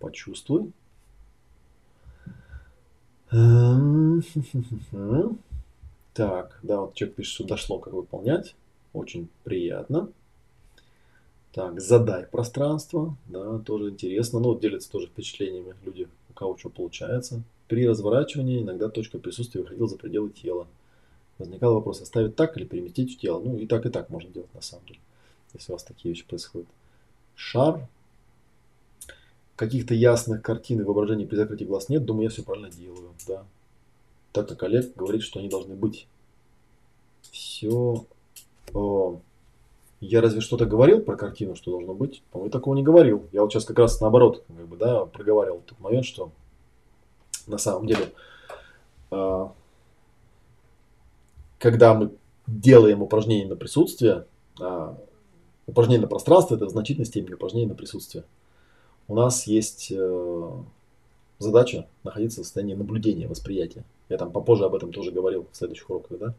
Speaker 1: Почувствуй. Эм, так, да, вот человек пишет, что дошло, как выполнять. Очень приятно. Так, задай пространство, да, тоже интересно. Ну, делятся тоже впечатлениями люди, у кого что получается. При разворачивании иногда точка присутствия выходила за пределы тела. Возникал вопрос, оставить так или переместить в тело. Ну, и так, и так можно делать на самом деле, если у вас такие вещи происходят. Шар каких-то ясных картин и воображений при закрытии глаз нет, думаю, я все правильно делаю, да. Так как Олег говорит, что они должны быть. Все. О, я разве что-то говорил про картину, что должно быть? По-моему, такого не говорил. Я вот сейчас как раз наоборот, как бы, да, проговаривал тот момент, что на самом деле, э, когда мы делаем упражнение на присутствие, э, упражнение на пространство, это в значительной степени упражнение на присутствие у нас есть э, задача находиться в состоянии наблюдения, восприятия. Я там попозже об этом тоже говорил в следующих уроках, да.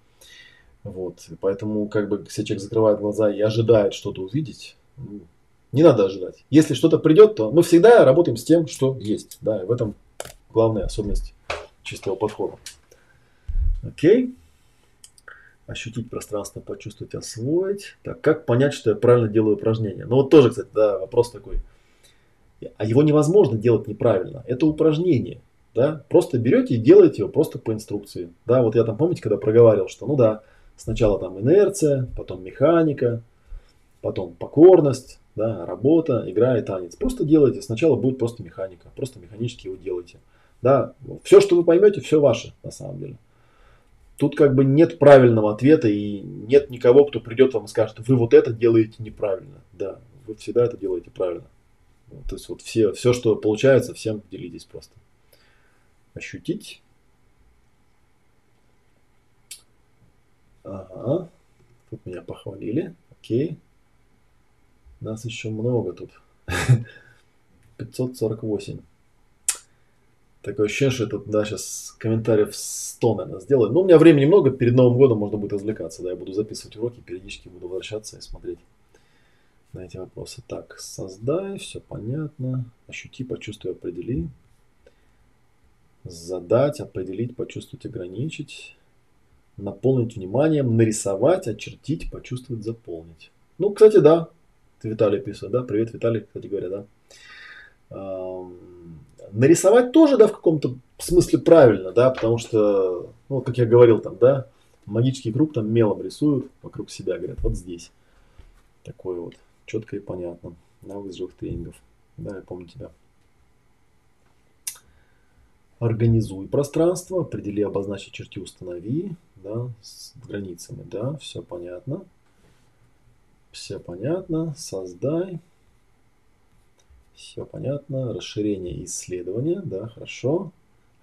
Speaker 1: Вот, поэтому как бы если человек закрывает глаза и ожидает что-то увидеть, ну, не надо ожидать. Если что-то придет, то мы всегда работаем с тем, что есть, да, и в этом главная особенность чистого подхода. Окей. Ощутить пространство, почувствовать, освоить. Так, как понять, что я правильно делаю упражнение? Ну вот тоже, кстати, да, вопрос такой а его невозможно делать неправильно. Это упражнение. Да? Просто берете и делаете его просто по инструкции. Да, вот я там, помните, когда проговаривал, что ну да, сначала там инерция, потом механика, потом покорность, да, работа, игра и танец. Просто делайте. Сначала будет просто механика, просто механически его делайте. Да, все, что вы поймете, все ваше на самом деле. Тут как бы нет правильного ответа и нет никого, кто придет вам и скажет, вы вот это делаете неправильно. Да, вы всегда это делаете правильно. То есть вот все, все, что получается, всем делитесь просто. Ощутить. Ага. Тут меня похвалили. Окей. Нас еще много тут. 548. Такое ощущение, что это, да, сейчас комментариев 100, наверное, сделаю. Но у меня времени много, перед Новым годом можно будет развлекаться. Да, я буду записывать уроки, периодически буду возвращаться и смотреть на эти вопросы. Так, создай, все понятно. Ощути, почувствуй, определи. Задать, определить, почувствовать, ограничить. Наполнить вниманием, нарисовать, очертить, почувствовать, заполнить. Ну, кстати, да. Ты Виталий писал, да? Привет, Виталий, кстати говоря, да. Нарисовать тоже, да, в каком-то смысле правильно, да, потому что, ну, как я говорил там, да, Магический круг там мелом рисуют вокруг себя, говорят, вот здесь. Такое вот, четко и понятно. Навык живых тренингов. Да, я помню тебя. Организуй пространство, определи, обозначи, черти, установи, да, с границами, да, все понятно. Все понятно, создай. Все понятно, расширение исследования, да, хорошо.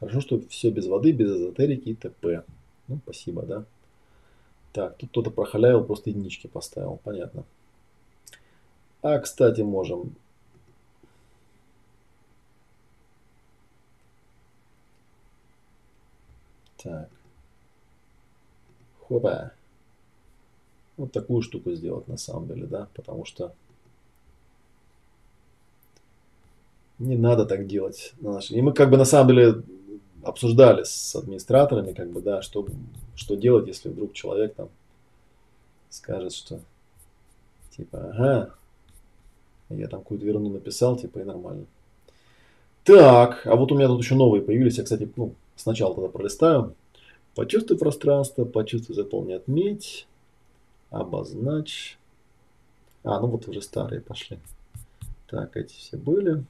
Speaker 1: Хорошо, что все без воды, без эзотерики и т.п. Ну, спасибо, да. Так, тут кто-то прохалявил, просто единички поставил, понятно. А, кстати, можем Так. Хопа. Вот такую штуку сделать на самом деле, да, потому что не надо так делать. И мы как бы на самом деле обсуждали с администраторами, как бы, да, что, что делать, если вдруг человек там скажет, что типа, ага, я там какую-то верну написал, типа, и нормально. Так, а вот у меня тут еще новые появились. Я, кстати, ну, сначала тогда пролистаю. Почувствуй пространство, почувствуй, заполни, отметь, обозначь. А, ну вот уже старые пошли. Так, эти все были.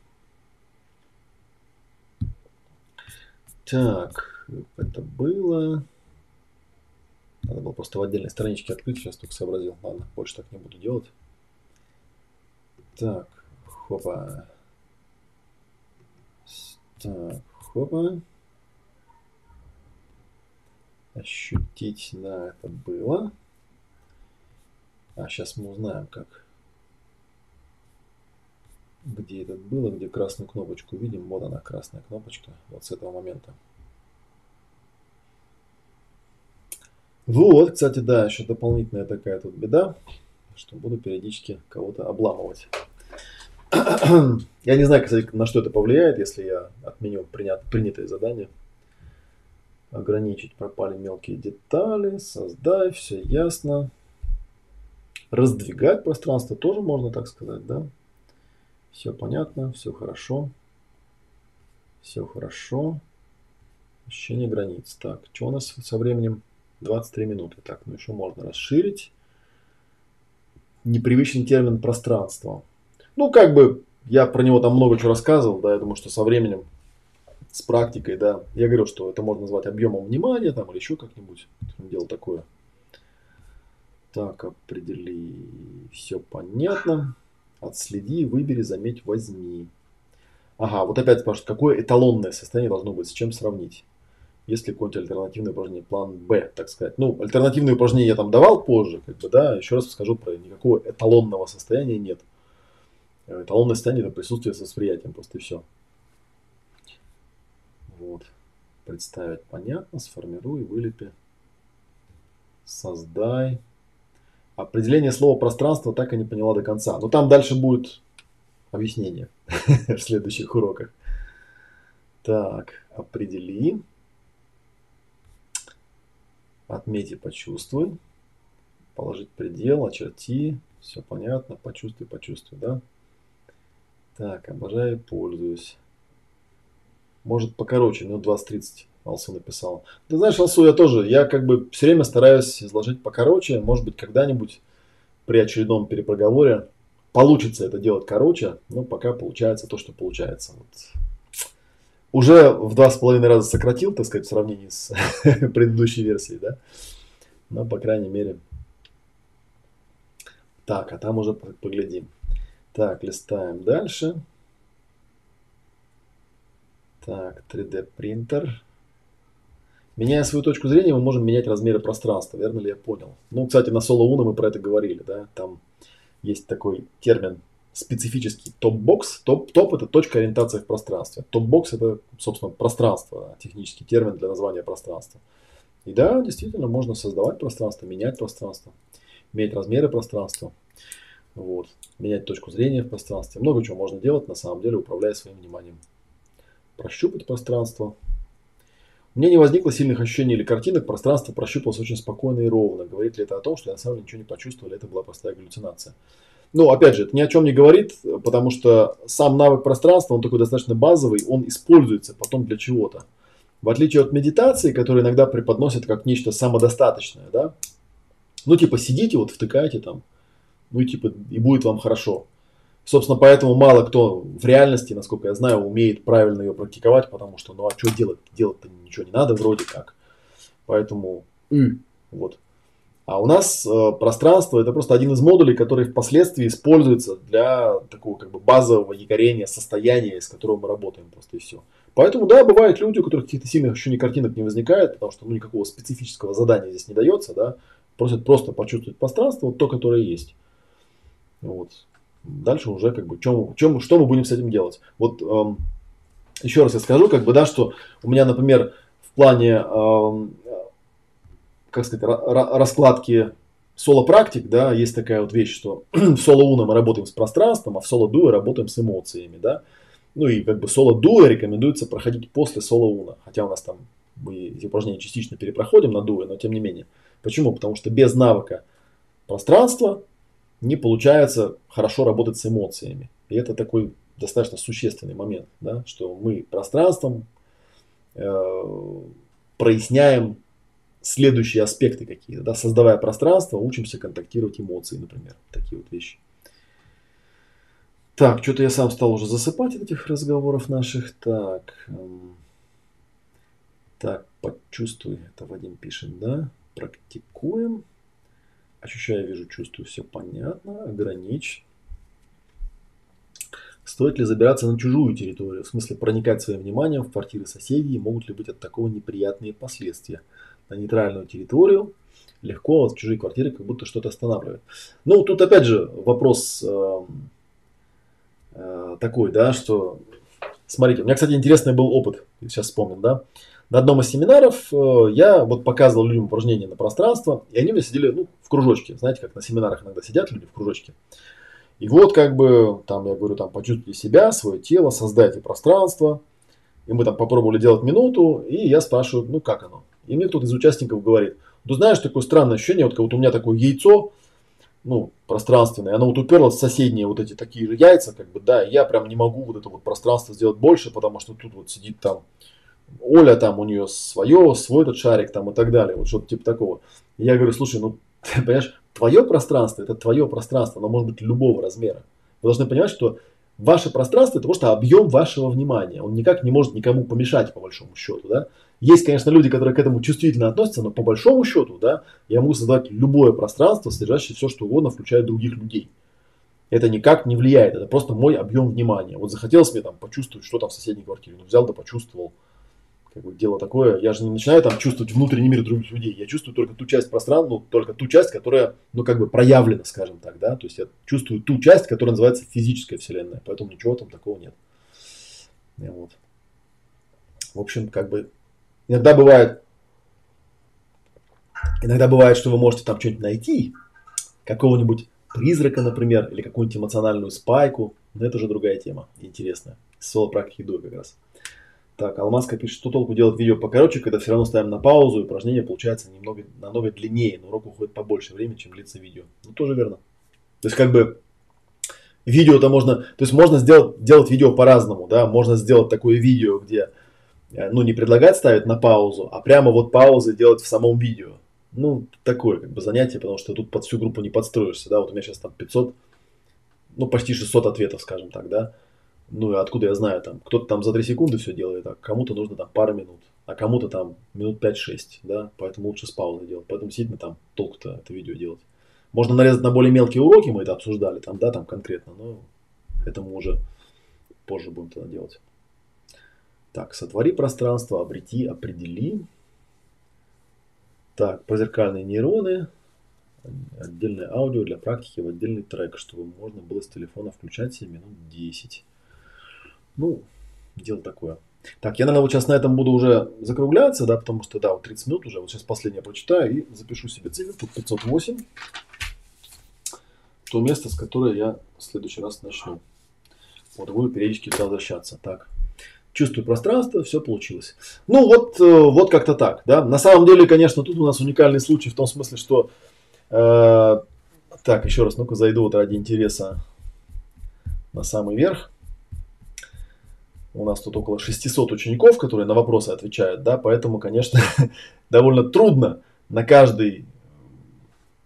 Speaker 1: Так, это было. Надо было просто в отдельной страничке открыть, сейчас только сообразил. Ладно, больше так не буду делать. Так, хопа. Так, хопа. Ощутить, да, это было. А сейчас мы узнаем, как. Где это было, где красную кнопочку видим. Вот она, красная кнопочка. Вот с этого момента. Вот, кстати, да, еще дополнительная такая тут беда, что буду периодически кого-то обламывать. Я не знаю, кстати, на что это повлияет, если я отменю принят, принятые задания. Ограничить пропали мелкие детали, создай, все ясно. Раздвигать пространство тоже можно так сказать, да? Все понятно, все хорошо. Все хорошо. Ощущение границ. Так, что у нас со временем? 23 минуты. Так, ну еще можно расширить. Непривычный термин пространство. Ну, как бы, я про него там много чего рассказывал, да, я думаю, что со временем, с практикой, да, я говорю, что это можно назвать объемом внимания там или еще как-нибудь. Дело такое. Так, определи. Все понятно. Отследи, выбери, заметь, возьми. Ага, вот опять спрашивают, какое эталонное состояние должно быть, с чем сравнить? Есть ли какое-нибудь альтернативное упражнение, план Б, так сказать. Ну, альтернативные упражнения я там давал позже, как бы, да, еще раз скажу про никакого эталонного состояния нет. Эталонное состояние – это присутствие с восприятием, просто и все. Вот. Представить понятно, сформируй, вылепи, создай. Определение слова пространство так и не поняла до конца. Но там дальше будет объяснение в следующих уроках. Так, определи. Отметь и почувствуй. Положить предел, очерти. Все понятно. Почувствуй, почувствуй, да? Так, обожаю, пользуюсь. Может покороче, ну 20-30 Алсу написал. Ты знаешь, Алсу, я тоже, я как бы все время стараюсь изложить покороче. Может быть, когда-нибудь при очередном перепроговоре получится это делать короче, но пока получается то, что получается. Вот. Уже в два с половиной раза сократил, так сказать, в сравнении с предыдущей версией, да? Но, по крайней мере. Так, а там уже поглядим. Так, листаем дальше. Так, 3D принтер. Меняя свою точку зрения, мы можем менять размеры пространства. Верно ли я понял? Ну, кстати, на Соло Уна мы про это говорили, да? Там есть такой термин специфический топ-бокс. Топ-топ это точка ориентации в пространстве. Топ-бокс это, собственно, пространство, технический термин для названия пространства. И да, действительно, можно создавать пространство, менять пространство, менять размеры пространства. Вот. Менять точку зрения в пространстве. Много чего можно делать, на самом деле, управляя своим вниманием. Прощупать пространство. У меня не возникло сильных ощущений или картинок, пространство прощупалось очень спокойно и ровно. Говорит ли это о том, что я на самом деле ничего не почувствовал, или это была простая галлюцинация? Ну, опять же, это ни о чем не говорит, потому что сам навык пространства, он такой достаточно базовый, он используется потом для чего-то. в отличие от медитации, которую иногда преподносят как нечто самодостаточное, да, ну, типа, сидите, вот втыкайте там, ну, типа, и будет вам хорошо. Собственно, поэтому мало кто в реальности, насколько я знаю, умеет правильно ее практиковать, потому что, ну, а что делать? Делать-то ничего не надо вроде как. Поэтому, вот. А у нас э, пространство это просто один из модулей, который впоследствии используется для такого как бы базового якорения состояния, с которого мы работаем просто и все. Поэтому, да, бывают люди, у которых каких-то сильных ощущений картинок не возникает, потому что ну, никакого специфического задания здесь не дается, да, просят просто почувствовать пространство, вот то, которое есть. Вот. Дальше уже как бы, чем, чем, что мы будем с этим делать. Вот эм, еще раз я скажу, как бы, да, что у меня, например, в плане эм, как сказать, раскладки соло-практик, да, есть такая вот вещь, что в соло-уна мы работаем с пространством, а в соло-дуо работаем с эмоциями, да. Ну и как бы соло-дуо рекомендуется проходить после соло-уна, хотя у нас там мы эти упражнения частично перепроходим на дуо, но тем не менее. Почему? Потому что без навыка пространства не получается хорошо работать с эмоциями. И это такой достаточно существенный момент, да, что мы пространством э, проясняем следующие аспекты какие-то, да, создавая пространство, учимся контактировать эмоции, например, такие вот вещи. Так, что-то я сам стал уже засыпать от этих разговоров наших. Так, эм, так, почувствуй, это Вадим пишет, да, практикуем. Ощущаю, вижу, чувствую, все понятно, ограничь. Стоит ли забираться на чужую территорию, в смысле проникать своим вниманием в квартиры соседей, могут ли быть от такого неприятные последствия? на нейтральную территорию, легко вот чужие квартиры как будто что-то останавливает. Ну, тут опять же вопрос э, э, такой, да, что, смотрите, у меня, кстати, интересный был опыт, сейчас вспомнил, да, на одном из семинаров э, я вот показывал людям упражнения на пространство, и они у меня сидели, ну, в кружочке, знаете, как на семинарах иногда сидят люди в кружочке. И вот как бы, там, я говорю, там, почувствуйте себя, свое тело, создайте пространство. И мы там попробовали делать минуту, и я спрашиваю, ну, как оно? И мне кто-то из участников говорит, ты знаешь, такое странное ощущение, вот, как вот у меня такое яйцо, ну, пространственное, оно вот уперлось в соседние вот эти такие же яйца, как бы, да, я прям не могу вот это вот пространство сделать больше, потому что тут вот сидит там Оля, там у нее свое, свой этот шарик там и так далее, вот что-то типа такого. И я говорю, слушай, ну, ты понимаешь, твое пространство, это твое пространство, оно может быть любого размера. Вы должны понимать, что ваше пространство это просто объем вашего внимания. Он никак не может никому помешать, по большому счету, да. Есть, конечно, люди, которые к этому чувствительно относятся, но по большому счету, да, я могу создать любое пространство, содержащее все, что угодно, включая других людей. Это никак не влияет, это просто мой объем внимания. Вот захотелось мне там почувствовать, что там в соседней квартире. Ну, взял да почувствовал. Как бы дело такое. Я же не начинаю там чувствовать внутренний мир других людей. Я чувствую только ту часть пространства, ну, только ту часть, которая, ну, как бы проявлена, скажем так, да. То есть я чувствую ту часть, которая называется физическая вселенная. Поэтому ничего там такого нет. Вот. В общем, как бы Иногда бывает, иногда бывает, что вы можете там что-нибудь найти, какого-нибудь призрака, например, или какую-нибудь эмоциональную спайку. Но это уже другая тема, интересная. Соло практики как раз. Так, Алмазка пишет, что толку делать видео покороче, когда все равно ставим на паузу, и упражнение получается немного, намного длиннее, но урок уходит побольше времени, чем длится видео. Ну, тоже верно. То есть, как бы, видео-то можно, то есть, можно сделать, делать видео по-разному, да, можно сделать такое видео, где Э, ну, не предлагать ставить на паузу, а прямо вот паузы делать в самом видео. Ну, такое как бы занятие, потому что тут под всю группу не подстроишься, да, вот у меня сейчас там 500, ну, почти 600 ответов, скажем так, да. Ну, и откуда я знаю, там, кто-то там за 3 секунды все делает, а кому-то нужно там пару минут, а кому-то там минут 5-6, да, поэтому лучше с паузой делать. Поэтому действительно там толку-то это видео делать. Можно нарезать на более мелкие уроки, мы это обсуждали, там, да, там конкретно, но это мы уже позже будем тогда делать. Так, сотвори пространство, обрети, определи. Так, прозеркальные нейроны. Отдельное аудио для практики в отдельный трек, чтобы можно было с телефона включать себе минут 10. Ну, дело такое. Так, я, наверное, вот сейчас на этом буду уже закругляться, да, потому что, да, вот 30 минут уже. Вот сейчас последнее прочитаю и запишу себе цифру. Тут 508. То место, с которого я в следующий раз начну. Вот буду периодически туда возвращаться. Так чувствую пространство, все получилось. Ну вот, э, вот как-то так, да. На самом деле, конечно, тут у нас уникальный случай в том смысле, что, э, так, еще раз, ну-ка зайду вот ради интереса на самый верх. У нас тут около 600 учеников, которые на вопросы отвечают, да, поэтому, конечно, довольно трудно на каждый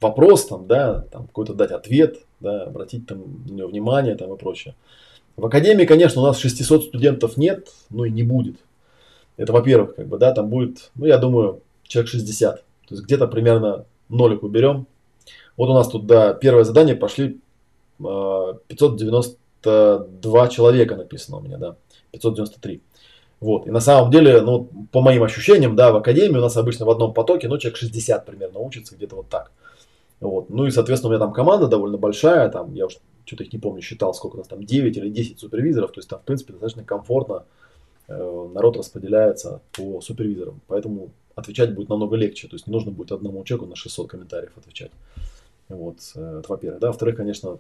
Speaker 1: вопрос, там, да, там, какой-то дать ответ, да, обратить там на него внимание там, и прочее. В академии, конечно, у нас 600 студентов нет, ну и не будет. Это, во-первых, как бы, да, там будет, ну, я думаю, человек 60. То есть где-то примерно нолик уберем. Вот у нас тут, да, первое задание пошли э, 592 человека написано у меня, да, 593. Вот. И на самом деле, ну, по моим ощущениям, да, в академии у нас обычно в одном потоке, ну, человек 60 примерно учится, где-то вот так. Вот. Ну и, соответственно, у меня там команда довольно большая, там, я уж что-то их не помню, считал, сколько у нас там, 9 или 10 супервизоров, то есть там, в принципе, достаточно комфортно э, народ распределяется по супервизорам, поэтому отвечать будет намного легче, то есть не нужно будет одному человеку на 600 комментариев отвечать. Вот, э, это во-первых. Да, во-вторых, конечно,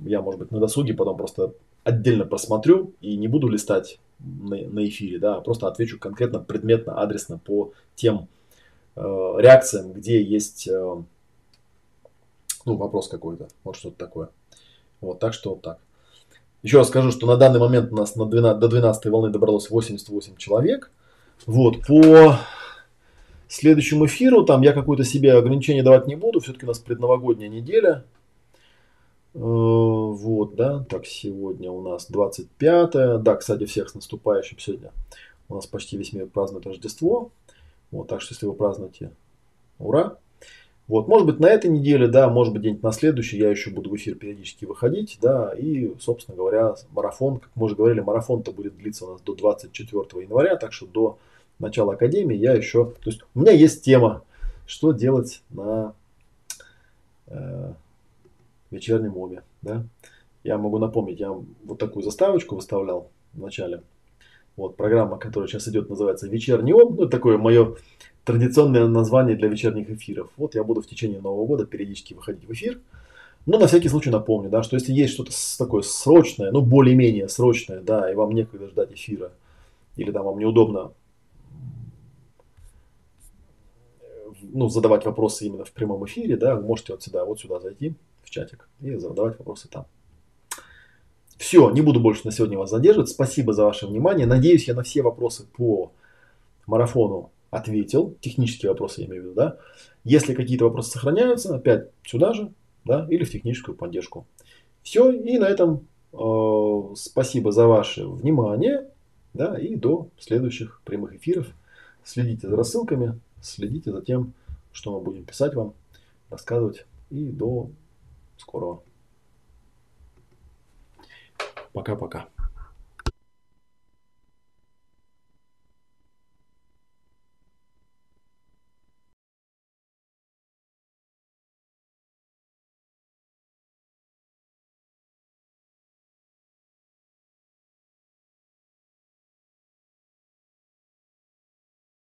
Speaker 1: я, может быть, на досуге потом просто отдельно просмотрю и не буду листать на, на эфире, да, а просто отвечу конкретно, предметно, адресно по тем э, реакциям, где есть э, ну, вопрос какой-то, вот что-то такое. Вот, так что вот так. Еще раз скажу, что на данный момент у нас на 12, до 12 волны добралось 88 человек. Вот, по следующему эфиру, там я какое-то себе ограничение давать не буду, все-таки у нас предновогодняя неделя. Э, вот, да, так, сегодня у нас 25 Да, кстати, всех с наступающим сегодня. У нас почти весь мир празднует Рождество. Вот, так что, если вы празднуете, ура! Вот, может быть, на этой неделе, да, может быть, день на следующий я еще буду в эфир периодически выходить, да, и, собственно говоря, марафон, как мы уже говорили, марафон-то будет длиться у нас до 24 января, так что до начала академии я еще, то есть у меня есть тема, что делать на э, вечернем обе, да. Я могу напомнить, я вот такую заставочку выставлял в начале. Вот программа, которая сейчас идет, называется «Вечерний ом». Ну, это такое мое традиционное название для вечерних эфиров. Вот я буду в течение Нового года периодически выходить в эфир. Но на всякий случай напомню, да, что если есть что-то такое срочное, ну более-менее срочное, да, и вам некогда ждать эфира, или там вам неудобно ну, задавать вопросы именно в прямом эфире, да, вы можете вот сюда, вот сюда зайти в чатик и задавать вопросы там. Все, не буду больше на сегодня вас задерживать. Спасибо за ваше внимание. Надеюсь, я на все вопросы по марафону ответил, технические вопросы я имею в виду, да. Если какие-то вопросы сохраняются, опять сюда же, да, или в техническую поддержку. Все, и на этом э, спасибо за ваше внимание, да, и до следующих прямых эфиров. Следите за рассылками, следите за тем, что мы будем писать вам, рассказывать, и до скорого. Пока-пока.